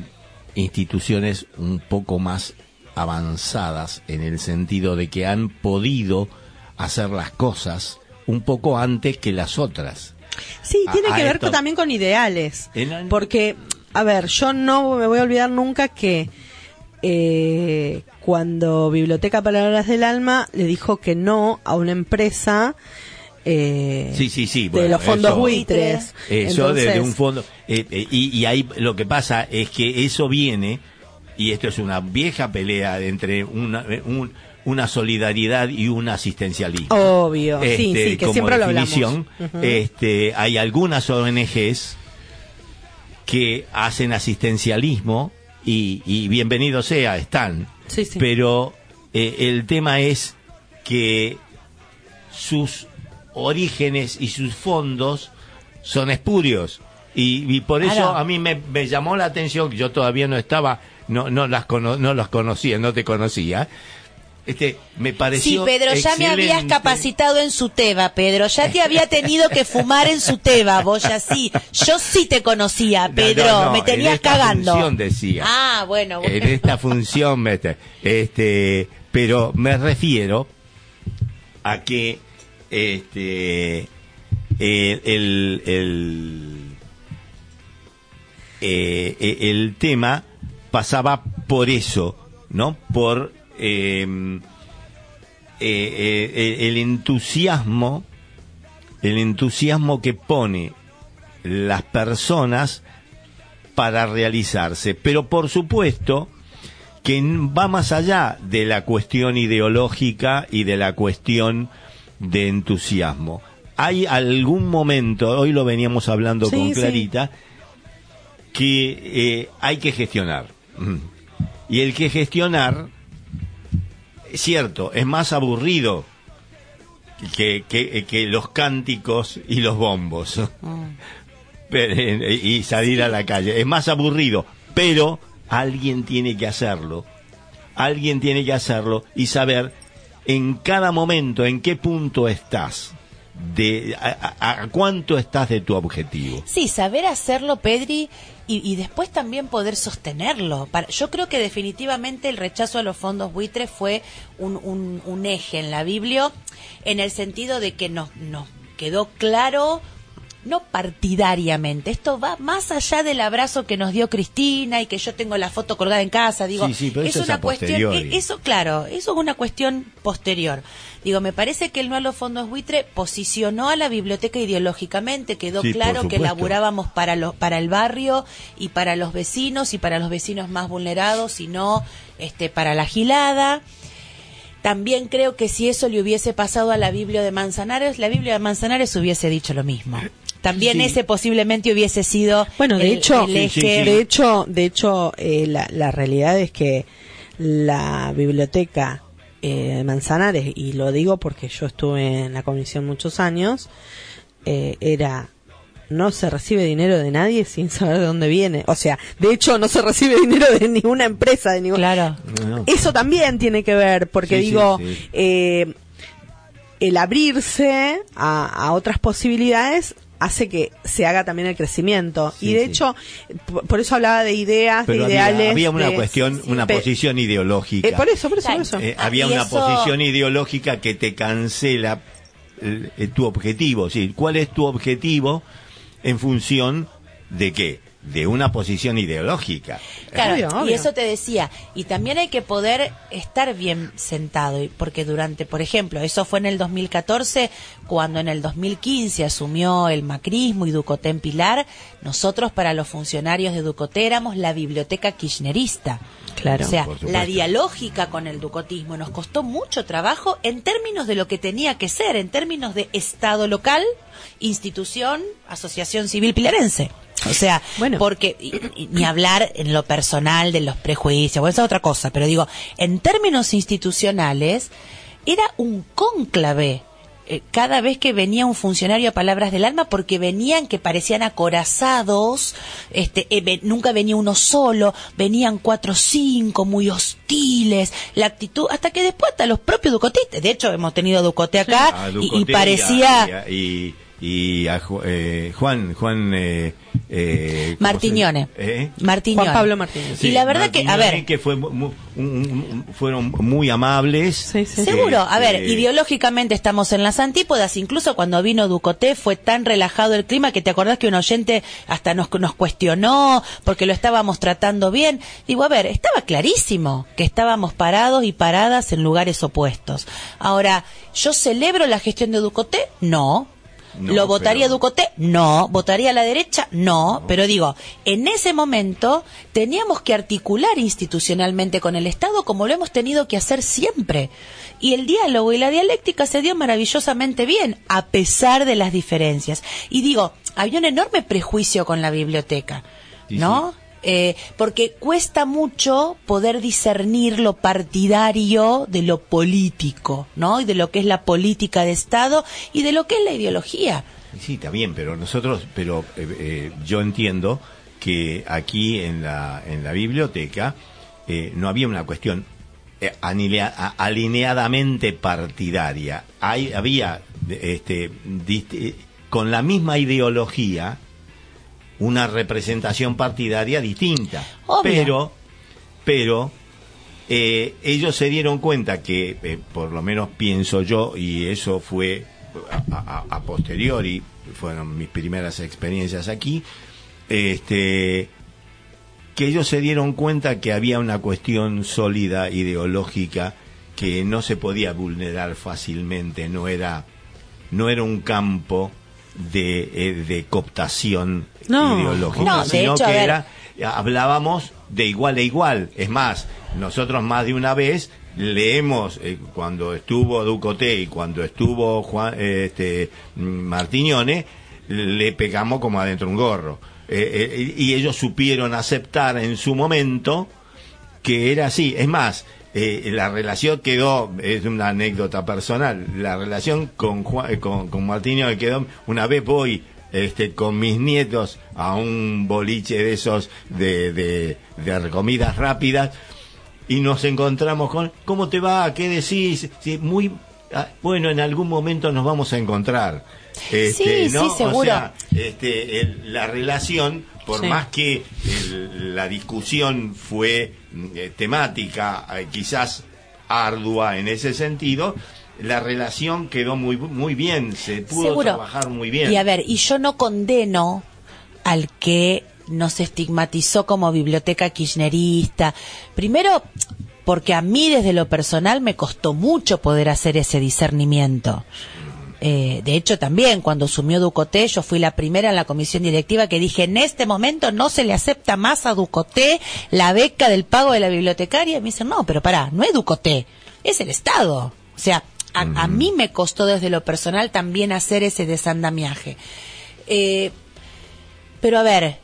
[SPEAKER 1] instituciones un poco más avanzadas en el sentido de que han podido hacer las cosas un poco antes que las otras.
[SPEAKER 2] Sí,
[SPEAKER 1] A-
[SPEAKER 2] tiene
[SPEAKER 1] a
[SPEAKER 2] que ver
[SPEAKER 1] esto-
[SPEAKER 2] también con ideales.
[SPEAKER 1] El-
[SPEAKER 2] Porque, a ver, yo no me voy a olvidar nunca que eh, cuando Biblioteca Palabras del Alma le dijo que no a una empresa eh,
[SPEAKER 1] Sí, sí, sí.
[SPEAKER 2] de los fondos
[SPEAKER 1] eso-
[SPEAKER 2] buitres.
[SPEAKER 1] Eso de, un fondo. eh, eh, y, y ahí lo que pasa es que eso viene, y esto es una vieja pelea entre una, un- una solidaridad y un asistencialismo.
[SPEAKER 2] Obvio, sí, sí, que
[SPEAKER 1] Este, como
[SPEAKER 2] siempre lo hablamos.
[SPEAKER 1] definición,
[SPEAKER 2] Ujú.
[SPEAKER 1] este, hay algunas ONGs que hacen asistencialismo y, y bienvenido sea, están.
[SPEAKER 2] Sí, sí.
[SPEAKER 1] Pero eh, el tema es que sus orígenes y sus fondos son espurios. Y, y por eso
[SPEAKER 4] Claro.
[SPEAKER 1] a mí me, me llamó la atención, que yo todavía no estaba, no, no las cono- no las conocía, no te conocía. Este, me
[SPEAKER 4] Sí,
[SPEAKER 1] pareció
[SPEAKER 4] Pedro, ya me habías capacitado en su teba, Pedro. Ya te había tenido que fumar en su teba, vos ya sí. Yo sí te conocía,
[SPEAKER 1] No,
[SPEAKER 4] Pedro.
[SPEAKER 1] no, no,
[SPEAKER 4] me
[SPEAKER 1] en
[SPEAKER 4] tenías
[SPEAKER 1] esta
[SPEAKER 4] cagando.
[SPEAKER 1] función decía.
[SPEAKER 4] Ah, bueno, bueno.
[SPEAKER 1] en esta función este pero me refiero a que este el el, el, eh, el tema pasaba por eso no por eh, eh, eh, el entusiasmo el entusiasmo que pone las personas para realizarse. Pero por supuesto que va más allá de la cuestión ideológica y de la cuestión de entusiasmo. Hay algún momento, hoy lo veníamos hablando
[SPEAKER 2] Sí,
[SPEAKER 1] con
[SPEAKER 2] sí.
[SPEAKER 1] Clarita, que eh, hay que gestionar. Y el que gestionar, es cierto, es más aburrido que, que, que los cánticos y los bombos Pero, eh, y salir a la calle. Es más aburrido, pero alguien tiene que hacerlo. Alguien tiene que hacerlo y saber en cada momento en qué punto estás, de a, a- a cuánto estás de tu objetivo.
[SPEAKER 4] Sí, saber hacerlo, Pedri, y, después también poder sostenerlo. Para, yo creo que definitivamente el rechazo a los fondos buitres fue un eje en la Biblia, en el sentido de que nos, nos quedó claro no partidariamente. Esto va más allá del abrazo que nos dio Cristina y que yo tengo la foto colgada en casa. Digo,
[SPEAKER 1] Sí, sí, pero
[SPEAKER 4] es
[SPEAKER 1] eso es
[SPEAKER 4] una cuestión. e- Eso, claro, eso es una cuestión posterior. Digo, me parece que el no a los fondos buitre posicionó a la biblioteca ideológicamente, quedó
[SPEAKER 1] Sí,
[SPEAKER 4] claro que laburábamos para los, para el barrio y para los vecinos y para los vecinos más vulnerados y no este, para la gilada. También creo que si eso le hubiese pasado a la Biblia de Manzanares, la Biblia de Manzanares hubiese dicho lo mismo. También
[SPEAKER 1] Sí.
[SPEAKER 4] ese posiblemente hubiese sido
[SPEAKER 2] Bueno, de
[SPEAKER 4] el-
[SPEAKER 2] hecho,
[SPEAKER 4] el eje.
[SPEAKER 1] sí, sí.
[SPEAKER 2] de hecho, de hecho, eh, la, la realidad es que la biblioteca eh, de Manzanares, y lo digo porque yo estuve en la comisión muchos años, eh, era no se recibe dinero de nadie sin saber de dónde viene. O sea, de hecho no se recibe dinero de ninguna empresa, de ninguna
[SPEAKER 4] Claro.
[SPEAKER 1] No.
[SPEAKER 2] eso también tiene que ver, porque
[SPEAKER 1] Sí, sí,
[SPEAKER 2] digo,
[SPEAKER 1] sí.
[SPEAKER 2] eh, el abrirse a, a otras posibilidades hace que se haga también el crecimiento.
[SPEAKER 1] Sí,
[SPEAKER 2] y de
[SPEAKER 1] sí.
[SPEAKER 2] hecho, por, eso hablaba de ideas,
[SPEAKER 1] Pero
[SPEAKER 2] de ideales.
[SPEAKER 1] había una
[SPEAKER 2] de-
[SPEAKER 1] cuestión,
[SPEAKER 2] sí, sí.
[SPEAKER 1] una
[SPEAKER 2] Pe-
[SPEAKER 1] posición ideológica.
[SPEAKER 2] eh, por eso, por eso, por eso.
[SPEAKER 1] Eh,
[SPEAKER 4] Ah,
[SPEAKER 1] había
[SPEAKER 4] y
[SPEAKER 1] una
[SPEAKER 4] eso-
[SPEAKER 1] posición ideológica que te cancela eh, tu objetivo. Sí, ¿Cuál es tu objetivo en función de qué? De una posición ideológica.
[SPEAKER 4] Claro,
[SPEAKER 2] Obvio,
[SPEAKER 4] y eso te decía. Y también hay que poder estar bien sentado, y- porque durante, por ejemplo, eso fue en el 2014, cuando en el 2015 asumió el macrismo y Ducoté en Pilar, nosotros para los funcionarios de Ducoté éramos la biblioteca kirchnerista.
[SPEAKER 2] Claro,
[SPEAKER 4] O sea, la dialógica con el ducotismo nos costó mucho trabajo en términos de lo que tenía que ser, en términos de Estado local, institución, asociación civil pilarense. O sea,
[SPEAKER 2] Bueno.
[SPEAKER 4] porque y- y ni hablar en lo personal de los prejuicios, bueno, esa es otra cosa, pero digo, en términos institucionales, era un cónclave. eh, Cada vez que venía un funcionario a Palabras del Alma, porque venían que parecían acorazados, este, eh, ve- nunca venía uno solo, venían cuatro o cinco, muy hostiles, la actitud, hasta que después hasta los propios ducotistas, de hecho hemos tenido ducote acá, y-
[SPEAKER 1] Ducoté
[SPEAKER 4] parecía...
[SPEAKER 1] y a- Y, y a Ju- eh, Juan, Juan eh, eh, ¿cómo
[SPEAKER 4] Martiñone.
[SPEAKER 1] ¿Eh?
[SPEAKER 4] Martiñone.
[SPEAKER 2] Juan Pablo Martiñone.
[SPEAKER 4] Y la verdad que, a ver,
[SPEAKER 1] que fue mu- mu- un- un- fueron muy amables.
[SPEAKER 2] Sí, sí.
[SPEAKER 4] Seguro, a ver,
[SPEAKER 1] Este,
[SPEAKER 4] ideológicamente estamos en las antípodas, incluso cuando vino Ducoté fue tan relajado el clima que te acordás que un oyente hasta nos, nos cuestionó porque lo estábamos tratando bien. Digo, a ver, estaba clarísimo que estábamos parados y paradas en lugares opuestos. Ahora, ¿yo celebro la gestión de Ducoté? No.
[SPEAKER 1] No,
[SPEAKER 4] ¿Lo votaría
[SPEAKER 1] pero-
[SPEAKER 4] Ducoté? No. ¿Votaría a la derecha? No. Pero digo, en ese momento teníamos que articular institucionalmente con el Estado como lo hemos tenido que hacer siempre. Y el diálogo y la dialéctica se dio maravillosamente bien, a pesar de las diferencias. Y digo, había un enorme prejuicio con la biblioteca,
[SPEAKER 1] Sí,
[SPEAKER 4] ¿no? Eh, porque cuesta mucho poder discernir lo partidario de lo político, ¿no? Y de lo que es la política de Estado y de lo que es la ideología.
[SPEAKER 1] Sí, está bien, pero nosotros, pero eh, eh, yo entiendo que aquí en la, en la biblioteca eh, no había una cuestión eh, alineadamente partidaria. Hay, había, este, con la misma ideología, una representación partidaria distinta.
[SPEAKER 4] Obvio.
[SPEAKER 1] Pero, pero, eh, ellos se dieron cuenta que, eh, por lo menos pienso yo, y eso fue a, a- a posteriori, fueron mis primeras experiencias aquí, este, que ellos se dieron cuenta que había una cuestión sólida ideológica que no se podía vulnerar fácilmente, no era, no era un campo de, eh, de cooptación
[SPEAKER 2] No.
[SPEAKER 1] ideológica,
[SPEAKER 4] No, de
[SPEAKER 1] sino
[SPEAKER 4] hecho,
[SPEAKER 1] que era hablábamos de igual a igual. Es más, nosotros más de una vez leemos eh, cuando estuvo Ducoté y cuando estuvo Juan, eh, este, mm, Martiñone, le pegamos como adentro un gorro. Eh, eh, y ellos supieron aceptar en su momento que era así. Es más, eh, la relación quedó, es una anécdota personal, la relación con, Juan, eh, con, con quedó, una vez voy este, con mis nietos a un boliche de esos de, de, de comidas rápidas y nos encontramos con, ¿cómo te va? ¿Qué decís? Sí, muy, ah, bueno, en algún momento nos vamos a encontrar. Este,
[SPEAKER 4] Sí,
[SPEAKER 1] ¿no?
[SPEAKER 4] sí, seguro.
[SPEAKER 1] O sea, este, el- la relación, por
[SPEAKER 2] Sí.
[SPEAKER 1] más que el- la discusión fue mm, eh, temática, eh, quizás ardua en ese sentido, la relación quedó muy muy bien, se pudo
[SPEAKER 4] Seguro.
[SPEAKER 1] trabajar muy bien.
[SPEAKER 4] Y a ver, y yo no condeno al que nos estigmatizó como biblioteca kirchnerista. Primero, porque a mí desde lo personal me costó mucho poder hacer ese discernimiento. Eh, de hecho, también cuando sumió Ducoté, yo fui la primera en la comisión directiva que dije, en este momento no se le acepta más a Ducoté la beca del pago de la bibliotecaria. Y me dicen, no, pero pará, no es Ducoté, es el Estado. O sea, a, a mí me costó desde lo personal también hacer ese desandamiaje. Eh, pero a ver, eh,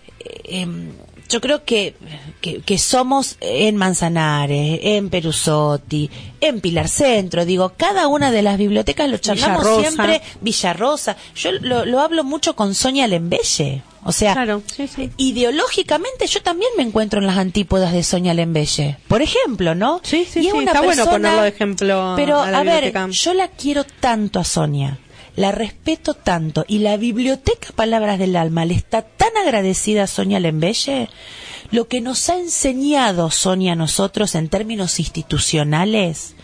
[SPEAKER 4] em, yo creo que, que, que somos en Manzanares, en Perusotti, en Pilar Centro, digo, cada una de las bibliotecas lo charlamos
[SPEAKER 2] Villarrosa.
[SPEAKER 4] siempre, Villarrosa, yo lo, lo hablo mucho con Sonia Lembelle, o sea,
[SPEAKER 2] Claro, sí, sí.
[SPEAKER 4] ideológicamente yo también me encuentro en las antípodas de Sonia Lembelle, por ejemplo, ¿no?
[SPEAKER 2] Sí, sí,
[SPEAKER 4] Y es
[SPEAKER 2] sí,
[SPEAKER 4] una
[SPEAKER 2] está bueno ponerlo de ejemplo
[SPEAKER 4] Pero,
[SPEAKER 2] a la
[SPEAKER 4] a ver, yo la quiero tanto a Sonia, la respeto tanto, y la biblioteca Palabras del Alma le está tan agradecida a Sonia Lembelle, lo que nos ha enseñado Sonia a nosotros en términos institucionales,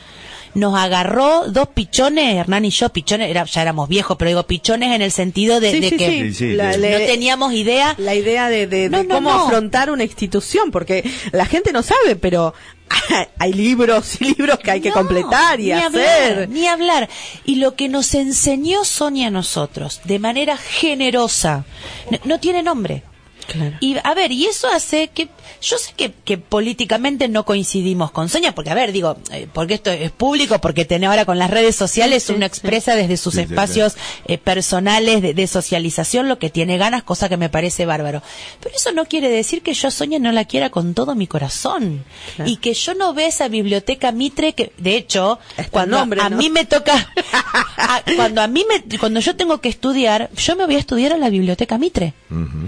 [SPEAKER 4] nos agarró dos pichones, Hernán y yo, pichones, era- ya éramos viejos, pero digo pichones en el sentido de,
[SPEAKER 2] Sí,
[SPEAKER 4] de
[SPEAKER 2] sí,
[SPEAKER 4] que
[SPEAKER 2] sí. La-
[SPEAKER 4] no teníamos idea
[SPEAKER 2] la idea de, de- de
[SPEAKER 4] No, no,
[SPEAKER 2] cómo
[SPEAKER 4] no.
[SPEAKER 2] afrontar una institución, porque la gente no sabe, pero hay libros y libros que hay que completar y
[SPEAKER 4] ni
[SPEAKER 2] hacer.
[SPEAKER 4] Hablar, ni hablar. Y lo que nos enseñó Sonia a nosotros, de manera generosa, no, no tiene nombre.
[SPEAKER 2] Claro.
[SPEAKER 4] Y a ver, y eso hace que yo sé que, que políticamente no coincidimos con Sonia, porque a ver, digo, eh, porque esto es público, porque tiene ahora con las redes sociales uno expresa desde sus espacios eh, personales de, de socialización lo que tiene ganas, cosa que me parece bárbaro. Pero eso no quiere decir que yo a Sonia no la quiera con todo mi corazón
[SPEAKER 2] Claro.
[SPEAKER 4] y que yo no vea esa biblioteca Mitre que, de hecho, cuando
[SPEAKER 2] nombre,
[SPEAKER 4] a
[SPEAKER 2] ¿no?
[SPEAKER 4] mí me toca, a- cuando a mí me, cuando yo tengo que estudiar, yo me voy a estudiar a la biblioteca Mitre.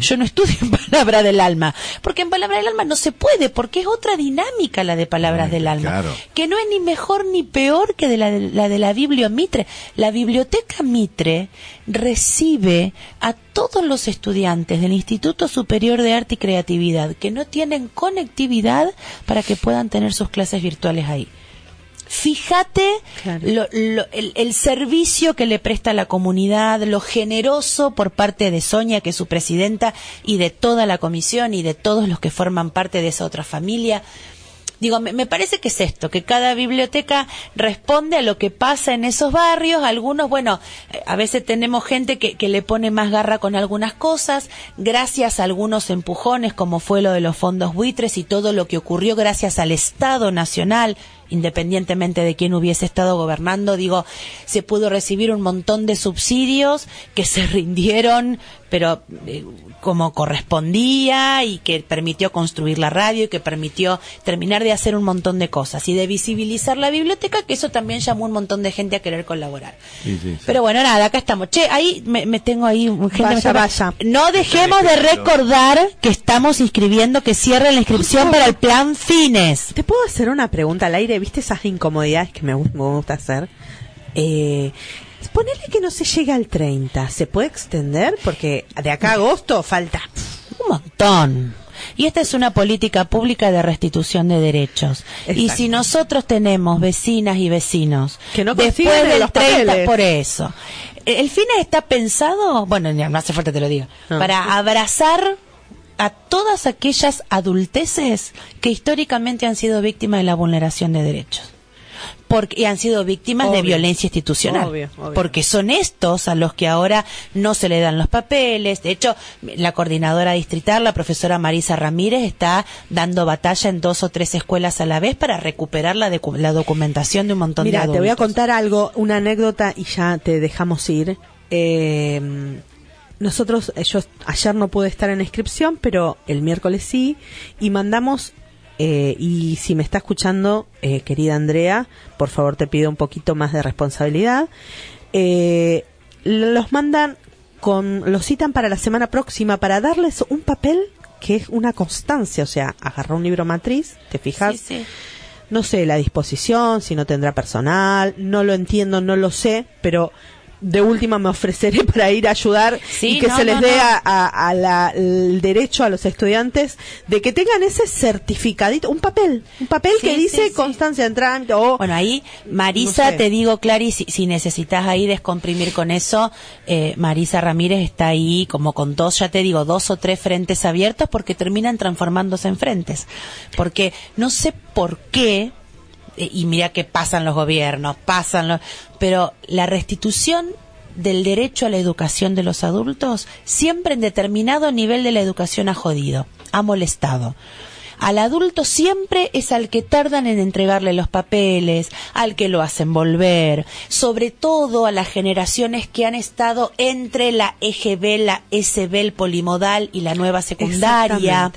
[SPEAKER 4] Yo no estudio en Palabra del Alma, porque en Palabra del Alma no se puede, porque es otra dinámica la de Palabras del Alma,
[SPEAKER 1] claro.
[SPEAKER 4] que no es ni mejor ni peor que de la, de la de la Biblio Mitre. La biblioteca Mitre recibe a todos los estudiantes del Instituto Superior de Arte y Creatividad que no tienen conectividad para que puedan tener sus clases virtuales ahí. Fíjate
[SPEAKER 2] Claro.
[SPEAKER 4] lo- lo- el, el servicio que le presta la comunidad, lo generoso por parte de Sonia, que es su presidenta, y de toda la comisión y de todos los que forman parte de esa otra familia. Digo, me, me parece que es esto, que cada biblioteca responde a lo que pasa en esos barrios. Algunos, bueno, eh, a veces tenemos gente que, que le pone más garra con algunas cosas, gracias a algunos empujones, como fue lo de los fondos buitres y todo lo que ocurrió gracias al Estado Nacional, independientemente de quién hubiese estado gobernando, digo, se pudo recibir un montón de subsidios que se rindieron, pero eh, como correspondía y que permitió construir la radio y que permitió terminar de hacer un montón de cosas y de visibilizar la biblioteca, que eso también llamó un montón de gente a querer colaborar.
[SPEAKER 1] Sí, sí, sí.
[SPEAKER 4] Pero bueno, nada, acá estamos. Che, ahí me, me tengo ahí un- gente
[SPEAKER 2] Vaya,
[SPEAKER 4] me está-
[SPEAKER 2] vaya.
[SPEAKER 4] No dejemos de recordar que estamos inscribiendo que cierren la inscripción para el plan Fines.
[SPEAKER 2] ¿Te puedo hacer una pregunta al aire? ¿Viste esas incomodidades que me, gu- me gusta hacer? Eh, ponele que no se llega al 30. ¿Se puede extender? Porque de acá a agosto falta.
[SPEAKER 4] Un montón. Y esta es una política pública de restitución de derechos. Y si nosotros tenemos vecinas y vecinos
[SPEAKER 2] Que no
[SPEAKER 4] después del
[SPEAKER 2] los
[SPEAKER 4] 30
[SPEAKER 2] papeles.
[SPEAKER 4] por eso. El fin está pensado, bueno, no hace falta que te lo diga,
[SPEAKER 2] No.
[SPEAKER 4] para abrazar a todas aquellas adulteces que históricamente han sido víctimas de la vulneración de derechos. Porque, y han sido víctimas de violencia institucional.
[SPEAKER 2] Obvio, obvio.
[SPEAKER 4] Porque son estos a los que ahora no se le dan los papeles. De hecho, la coordinadora distrital, la profesora Marisa Ramírez, está dando batalla en dos o tres escuelas a la vez para recuperar la, la documentación de un montón de
[SPEAKER 2] Mira,
[SPEAKER 4] adultos.
[SPEAKER 2] te voy a contar algo, una anécdota y ya te dejamos ir. Eh, nosotros, eh, yo ayer no pude estar en inscripción, pero el miércoles sí, y mandamos, eh, y si me está escuchando, eh, querida Andrea, por favor te pido un poquito más de responsabilidad. Eh, los mandan con, los citan para la semana próxima para darles un papel que es una constancia, o sea, agarra un libro matriz, te fijas,
[SPEAKER 4] Sí, sí.
[SPEAKER 2] no sé la disposición, si no tendrá personal, no lo entiendo, no lo sé, pero de última me ofreceré para ir a ayudar
[SPEAKER 4] Sí,
[SPEAKER 2] y que
[SPEAKER 4] no,
[SPEAKER 2] se les
[SPEAKER 4] no,
[SPEAKER 2] dé
[SPEAKER 4] no.
[SPEAKER 2] a, a- a la- el derecho a los estudiantes de que tengan ese certificadito, un papel, un papel
[SPEAKER 4] Sí,
[SPEAKER 2] que dice
[SPEAKER 4] sí.
[SPEAKER 2] constancia en trámite o
[SPEAKER 4] Bueno, ahí, Marisa,
[SPEAKER 2] sé.
[SPEAKER 4] te digo, Clary, si, si necesitas ahí descomprimir con eso, eh, Marisa Ramírez está ahí como con dos, ya te digo, dos o tres frentes abiertos porque terminan transformándose en frentes. Porque no sé por qué, y mira que pasan los gobiernos, pasan los, pero la restitución del derecho a la educación de los adultos siempre en determinado nivel de la educación ha jodido, ha molestado. Al adulto siempre es al que tardan en entregarle los papeles, al que lo hacen volver, sobre todo a las generaciones que han estado entre la EGB, la SB, el polimodal y la nueva secundaria.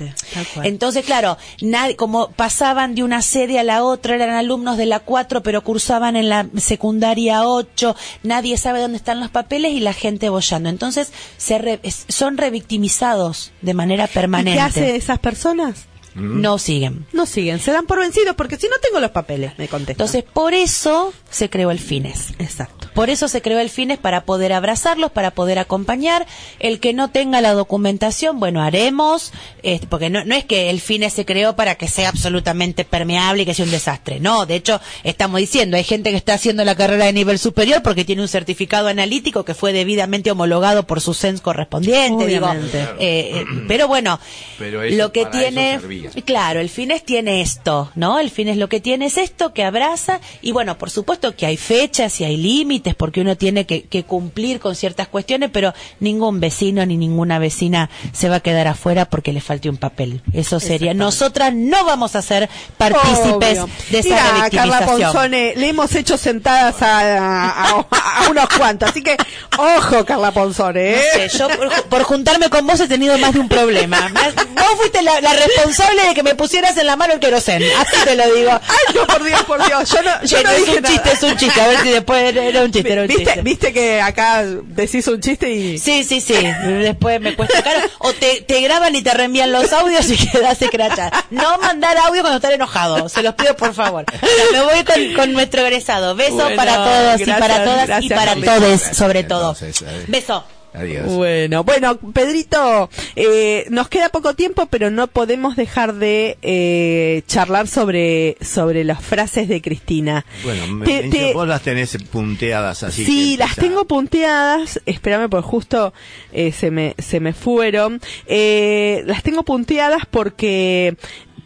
[SPEAKER 4] Entonces, claro, nadie, como pasaban de una sede a la otra, eran alumnos de la 4, pero cursaban en la secundaria 8, nadie sabe dónde están los papeles y la gente bollando. Entonces, se re- son revictimizados de manera
[SPEAKER 2] ¿Y
[SPEAKER 4] permanente.
[SPEAKER 2] qué hace esas personas?
[SPEAKER 4] No siguen.
[SPEAKER 2] No siguen, se dan por vencidos porque si no tengo los papeles, me contestan.
[SPEAKER 4] Entonces, por eso se creó el FINES.
[SPEAKER 2] exacto.
[SPEAKER 4] Por eso se creó el FINES para poder abrazarlos, para poder acompañar. El que no tenga la documentación, bueno, haremos, este, porque no, no es que el FINES se creó para que sea absolutamente permeable y que sea un desastre. No, de hecho, estamos diciendo, hay gente que está haciendo la carrera de nivel superior porque tiene un certificado analítico que fue debidamente homologado por su CENS correspondiente. digo.
[SPEAKER 2] Obviamente.
[SPEAKER 4] Eh, eh, pero bueno,
[SPEAKER 5] Pero
[SPEAKER 4] lo que tiene, claro, el FINES tiene esto, ¿no? El FINES lo que tiene es esto que abraza y bueno, por supuesto que hay fechas y hay límites porque uno tiene que, que cumplir con ciertas cuestiones, pero ningún vecino ni ninguna vecina se va a quedar afuera porque le falte un papel. Eso sería. Nosotras no vamos a ser partícipes
[SPEAKER 2] Obvio.
[SPEAKER 4] de esa
[SPEAKER 2] Mira, Carla
[SPEAKER 4] revictimización.
[SPEAKER 2] Ponzone, le hemos hecho sentadas a, a- a unos cuantos, así que ojo, Carla Ponzone, ¿eh?
[SPEAKER 4] No sé, yo por, por juntarme con vos he tenido más de un problema. Vos fuiste la, la responsable de que me pusieras en la mano el querosén. Así te lo digo.
[SPEAKER 2] Ay, no, por Dios, por Dios, yo no, yo no
[SPEAKER 4] es
[SPEAKER 2] dije
[SPEAKER 4] un chiste, es un chiste. A ver si después era un chiste, era un
[SPEAKER 2] ¿Viste,
[SPEAKER 4] chiste.
[SPEAKER 2] viste que acá decís un chiste y...
[SPEAKER 4] Sí, sí, sí. Después me cuesta caro. O te, te graban y te reenvían los audios y quedas escrachada. No mandar audio cuando estás enojado. Se los pido por favor. Ya, me voy con, con nuestro egresado. Beso
[SPEAKER 2] Bueno,
[SPEAKER 4] para todos y para todas y para todos, sobre todo.
[SPEAKER 5] Entonces.
[SPEAKER 4] Beso.
[SPEAKER 5] Adiós.
[SPEAKER 2] Bueno, bueno, Pedrito, eh, nos queda poco tiempo, pero no podemos dejar de eh, charlar sobre sobre las frases de Cristina.
[SPEAKER 1] Bueno, me-
[SPEAKER 2] Te-
[SPEAKER 1] me-
[SPEAKER 2] te-
[SPEAKER 1] vos las tenés punteadas así.
[SPEAKER 2] sí, las tengo punteadas. Espérame, porque justo eh, se me se me fueron. Eh, las tengo punteadas porque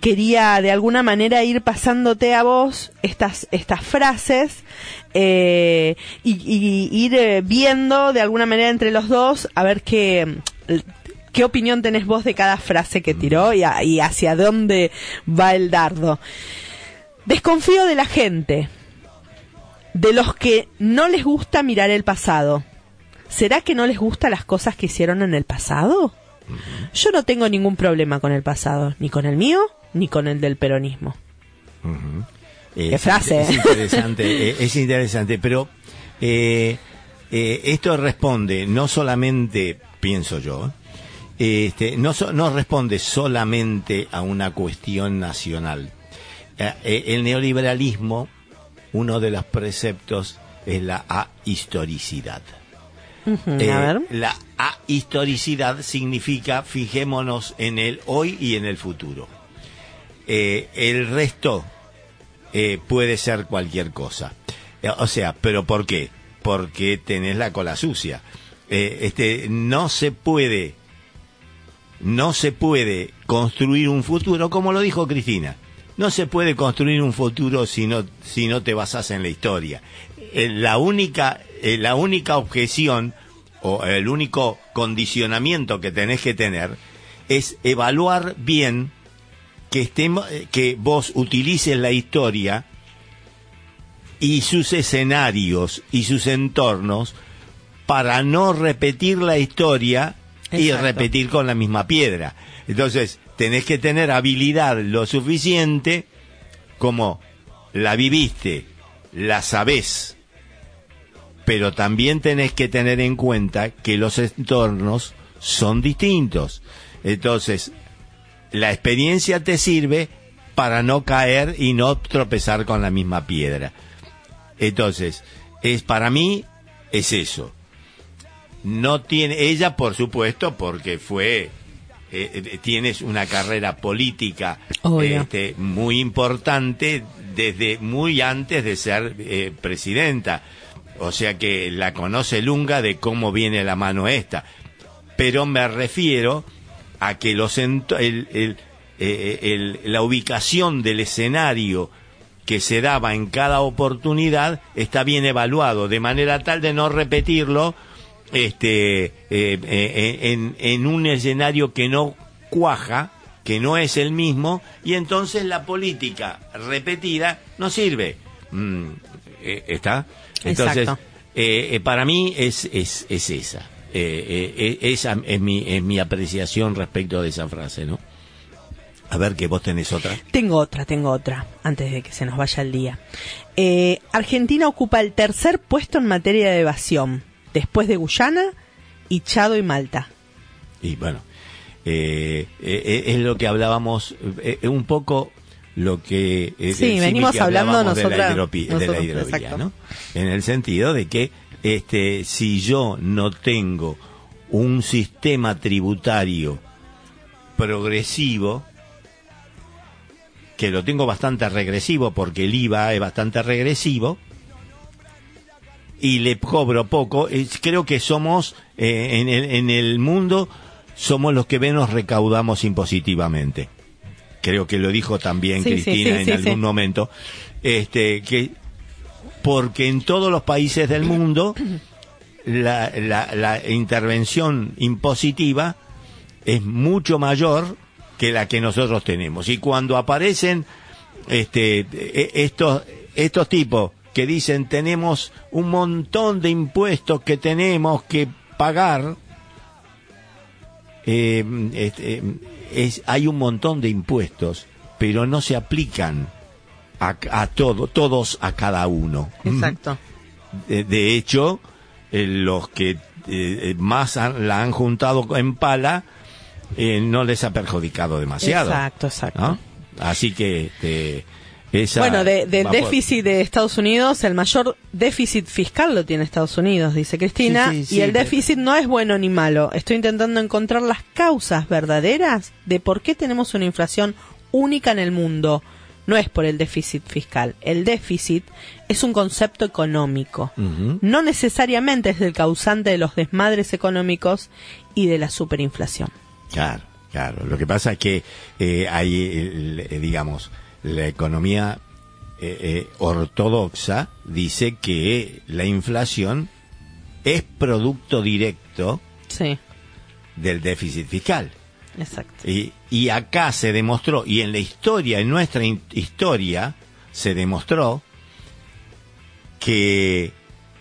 [SPEAKER 2] quería de alguna manera ir pasándote a vos estas estas frases eh, y, ir eh, viendo de alguna manera entre los dos a ver qué qué opinión tenés vos de cada frase que tiró y, hacia dónde va el dardo. Desconfío de la gente, de los que no les gusta mirar el pasado. ¿Será que no les gustan las cosas que hicieron en el pasado? Yo no tengo ningún problema con el pasado, ni con el mío, ni con el del peronismo.
[SPEAKER 1] Eh,
[SPEAKER 2] Qué frase,
[SPEAKER 1] Es,
[SPEAKER 2] ¿eh?
[SPEAKER 1] interesante, eh, es interesante, pero eh, eh, esto responde no solamente, pienso yo, eh, este, no, so- no responde solamente a una cuestión nacional. Eh, eh, el neoliberalismo, uno de los preceptos es la ahistoricidad. Eh,
[SPEAKER 2] a ver.
[SPEAKER 1] La ahistoricidad significa fijémonos en el hoy y en el futuro. Eh, el resto eh, puede ser cualquier cosa. Eh, o sea, ¿pero por qué? Porque tenés la cola sucia. Eh, este, no se puede, no se puede construir un futuro, como lo dijo Cristina. No se puede construir un futuro si no, si no te basas en la historia. Eh, la única, la única objeción o el único condicionamiento que tenés que tener es evaluar bien que estemos, eh, que vos utilices la historia y sus escenarios y sus entornos para no repetir la historia y repetir con la misma piedra. Entonces, tenés que tener habilidad lo suficiente como la viviste, la sabés, pero también tenés que tener en cuenta que los entornos son distintos. Entonces, la experiencia te sirve para no caer y no tropezar con la misma piedra. Entonces, es para mí es eso. No tiene, ella por supuesto, porque fue, eh, eh, tienes una carrera política este, muy importante desde muy antes de ser eh, presidenta. O sea que la conoce Lunga de cómo viene la mano esta. Pero me refiero a que los el- el- eh, el- la ubicación del escenario que se daba en cada oportunidad está bien evaluado, de manera tal de no repetirlo este, eh, eh, en, en un escenario que no cuaja, que no es el mismo, y entonces la política repetida no sirve. Mm, eh, ¿Está? Entonces,
[SPEAKER 2] Exacto.
[SPEAKER 1] eh, eh, para mí es, es, es esa. Eh, eh, esa es mi, es mi apreciación respecto de esa frase, ¿no? A ver que vos tenés otra.
[SPEAKER 2] Tengo otra, tengo otra, antes de que se nos vaya el día. Eh, Argentina ocupa el tercer puesto en materia de evasión, después de Guyana y Chado y Malta.
[SPEAKER 1] Y bueno, eh, eh, eh, es lo que hablábamos, un poco lo que...
[SPEAKER 2] Sí, venimos hablando
[SPEAKER 1] hablábamos de la,
[SPEAKER 2] nosotros,
[SPEAKER 1] hidrovía. ¿no? En el sentido de que este, si yo no tengo un sistema tributario progresivo, que lo tengo bastante regresivo porque el IVA es bastante regresivo, y le cobro poco, eh, creo que somos, eh, en, el, en el mundo, somos los que menos recaudamos impositivamente. Creo que lo dijo también
[SPEAKER 2] Sí,
[SPEAKER 1] Cristina
[SPEAKER 2] sí,
[SPEAKER 1] en algún momento. Este, que, porque en todos los países del mundo, la, la, intervención impositiva es mucho mayor que la que nosotros tenemos. Y cuando aparecen este, e- estos, estos tipos que dicen tenemos un montón de impuestos que tenemos que pagar, eh, este, es, hay un montón de impuestos, pero no se aplican a, a todo, todos a cada uno.
[SPEAKER 2] Exacto.
[SPEAKER 1] De, de hecho, eh, los que eh, más han- la han juntado en pala eh, no les ha perjudicado demasiado.
[SPEAKER 2] Exacto, exacto.
[SPEAKER 1] ¿no? Así que este, esa
[SPEAKER 2] Bueno, de- déficit de Estados Unidos, el mayor déficit fiscal lo tiene Estados Unidos, dice Cristina,
[SPEAKER 1] Sí, sí,
[SPEAKER 2] y
[SPEAKER 1] sí,
[SPEAKER 2] el
[SPEAKER 1] pero-
[SPEAKER 2] déficit no es bueno ni malo. Estoy intentando encontrar las causas verdaderas de por qué tenemos una inflación única en el mundo. No es por el déficit fiscal. El déficit es un concepto económico. No necesariamente es el causante de los desmadres económicos y de la superinflación.
[SPEAKER 1] Claro, claro. Lo que pasa es que eh, hay, el- eh, digamos, la economía eh, eh, ortodoxa dice que la inflación es producto directo
[SPEAKER 2] Sí,
[SPEAKER 1] del déficit fiscal.
[SPEAKER 2] exacto.
[SPEAKER 1] Y, y acá se demostró, y en la historia, en nuestra historia, se demostró que,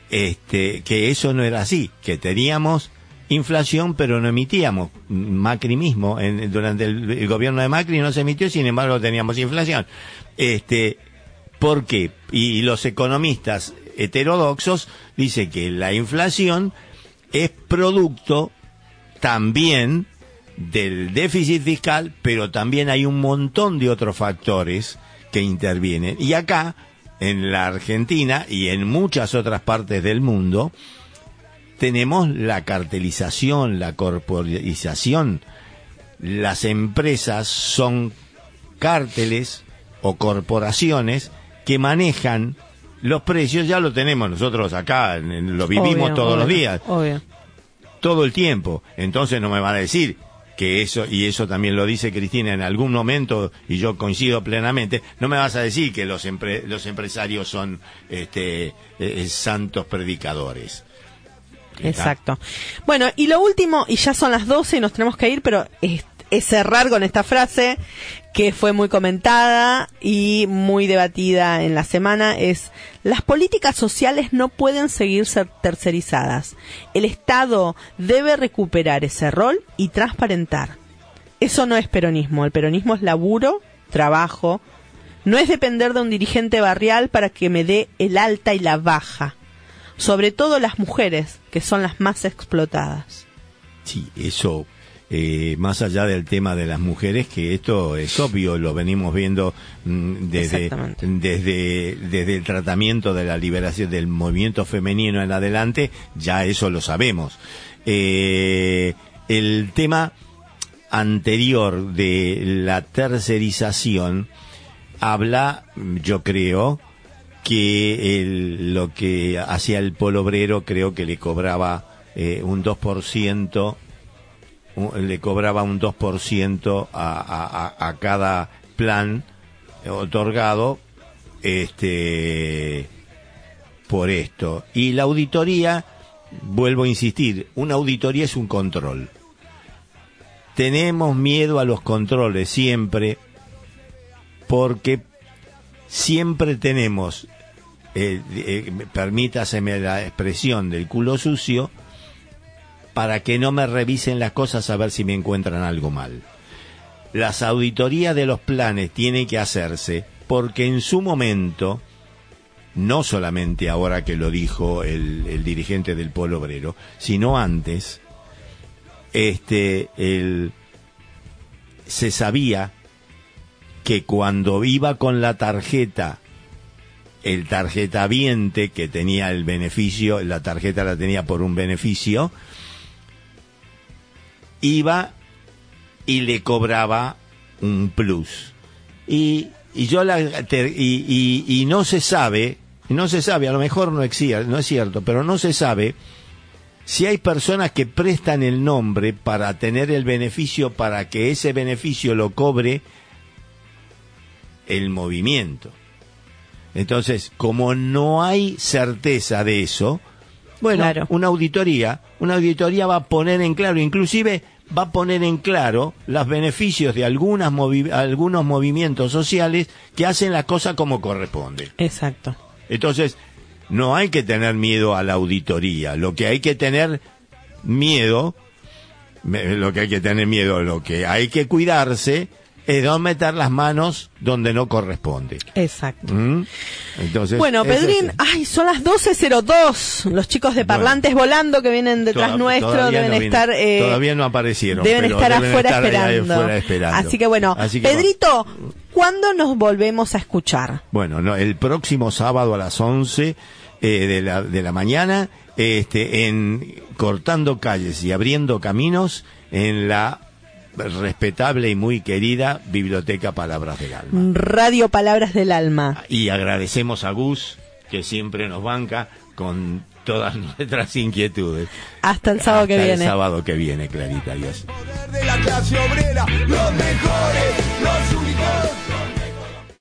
[SPEAKER 1] este, que eso no era así, que teníamos inflación pero no emitíamos. Macri mismo, durante el, gobierno de Macri no se emitió, sin embargo teníamos inflación. Este, ¿Por qué? Y los economistas heterodoxos dicen que la inflación es producto también del déficit fiscal, pero también hay un montón de otros factores que intervienen. Y acá, en la Argentina y en muchas otras partes del mundo, tenemos la cartelización, la corporización. Las empresas son cárteles o corporaciones que manejan los precios, ya lo tenemos nosotros acá, lo vivimos
[SPEAKER 2] Obvio,
[SPEAKER 1] todos los días
[SPEAKER 2] Obvio.
[SPEAKER 1] todo el tiempo. Entonces no me van a decir que eso, y eso también lo dice Cristina en algún momento, y yo coincido plenamente, no me vas a decir que los, empre- los empresarios son este, eh, santos predicadores.
[SPEAKER 2] Exacto. Bueno, y lo último, y ya son las 12 y nos tenemos que ir, pero es cerrar con esta frase que fue muy comentada y muy debatida en la semana, es las políticas sociales no pueden seguir ser tercerizadas. El Estado debe recuperar ese rol y transparentar. Eso no es peronismo, el peronismo es laburo, trabajo, no es depender de un dirigente barrial para que me dé el alta y la baja sobre todo las mujeres, que son las más explotadas.
[SPEAKER 1] Sí, eso, eh, más allá del tema de las mujeres, que esto es obvio, lo venimos viendo mm, desde, desde, desde el tratamiento de la liberación del movimiento femenino en adelante, ya eso lo sabemos. Eh, el tema anterior de la tercerización habla, yo creo, que el- lo que hacía el polo obrero creo que le cobraba eh, un 2%, un- le cobraba un 2% a, a, a- cada plan otorgado este por esto. Y la auditoría, vuelvo a insistir, una auditoría es un control. Tenemos miedo a los controles siempre porque siempre tenemos, eh, eh, permítaseme la expresión del culo sucio, para que no me revisen las cosas a ver si me encuentran algo mal. Las auditorías de los planes tienen que hacerse porque en su momento, no solamente ahora que lo dijo el, dirigente del Polo Obrero, sino antes, este, el, se sabía que cuando iba con la tarjeta, el tarjetaviente que tenía el beneficio, la tarjeta la tenía por un beneficio, iba y le cobraba un plus. Y, y yo la, y, y- y no se sabe, no se sabe, a lo mejor no existe, no es cierto, pero no se sabe si hay personas que prestan el nombre para tener el beneficio, para que ese beneficio lo cobre el movimiento. Entonces, como no hay certeza de eso, bueno,
[SPEAKER 2] Claro.
[SPEAKER 1] una auditoría, una auditoría va a poner en claro, inclusive va a poner en claro los beneficios de algunas movi- algunos movimientos sociales que hacen la cosa como corresponde.
[SPEAKER 2] Exacto.
[SPEAKER 1] Entonces, no hay que tener miedo a la auditoría. Lo que hay que tener miedo, lo que hay que tener miedo, lo que hay que cuidarse es no meter las manos donde no corresponde.
[SPEAKER 2] Exacto.
[SPEAKER 1] ¿Mm? Entonces,
[SPEAKER 2] Bueno, Pedrín,
[SPEAKER 1] es-
[SPEAKER 2] ay, son las 12.02. Los chicos de
[SPEAKER 1] Bueno.
[SPEAKER 2] parlantes volando que vienen detrás nuestro deben
[SPEAKER 1] no
[SPEAKER 2] estar. eh,
[SPEAKER 1] todavía no aparecieron.
[SPEAKER 2] Deben
[SPEAKER 1] pero
[SPEAKER 2] estar
[SPEAKER 1] deben
[SPEAKER 2] afuera
[SPEAKER 1] estar
[SPEAKER 2] esperando.
[SPEAKER 1] afuera esperando.
[SPEAKER 2] Así que bueno,
[SPEAKER 1] Así que
[SPEAKER 2] Pedrito, ¿cuándo nos volvemos a escuchar?
[SPEAKER 1] Bueno, no, el próximo sábado a las 11 eh, de, la, de la mañana, este, en Cortando Calles y Abriendo Caminos, en la respetable y muy querida Biblioteca Palabras del Alma.
[SPEAKER 2] Radio Palabras del Alma.
[SPEAKER 1] Y agradecemos a Gus, que siempre nos banca con todas nuestras inquietudes.
[SPEAKER 2] Hasta el sábado que
[SPEAKER 1] Hasta
[SPEAKER 2] viene.
[SPEAKER 1] El sábado que viene, Clarita, adiós.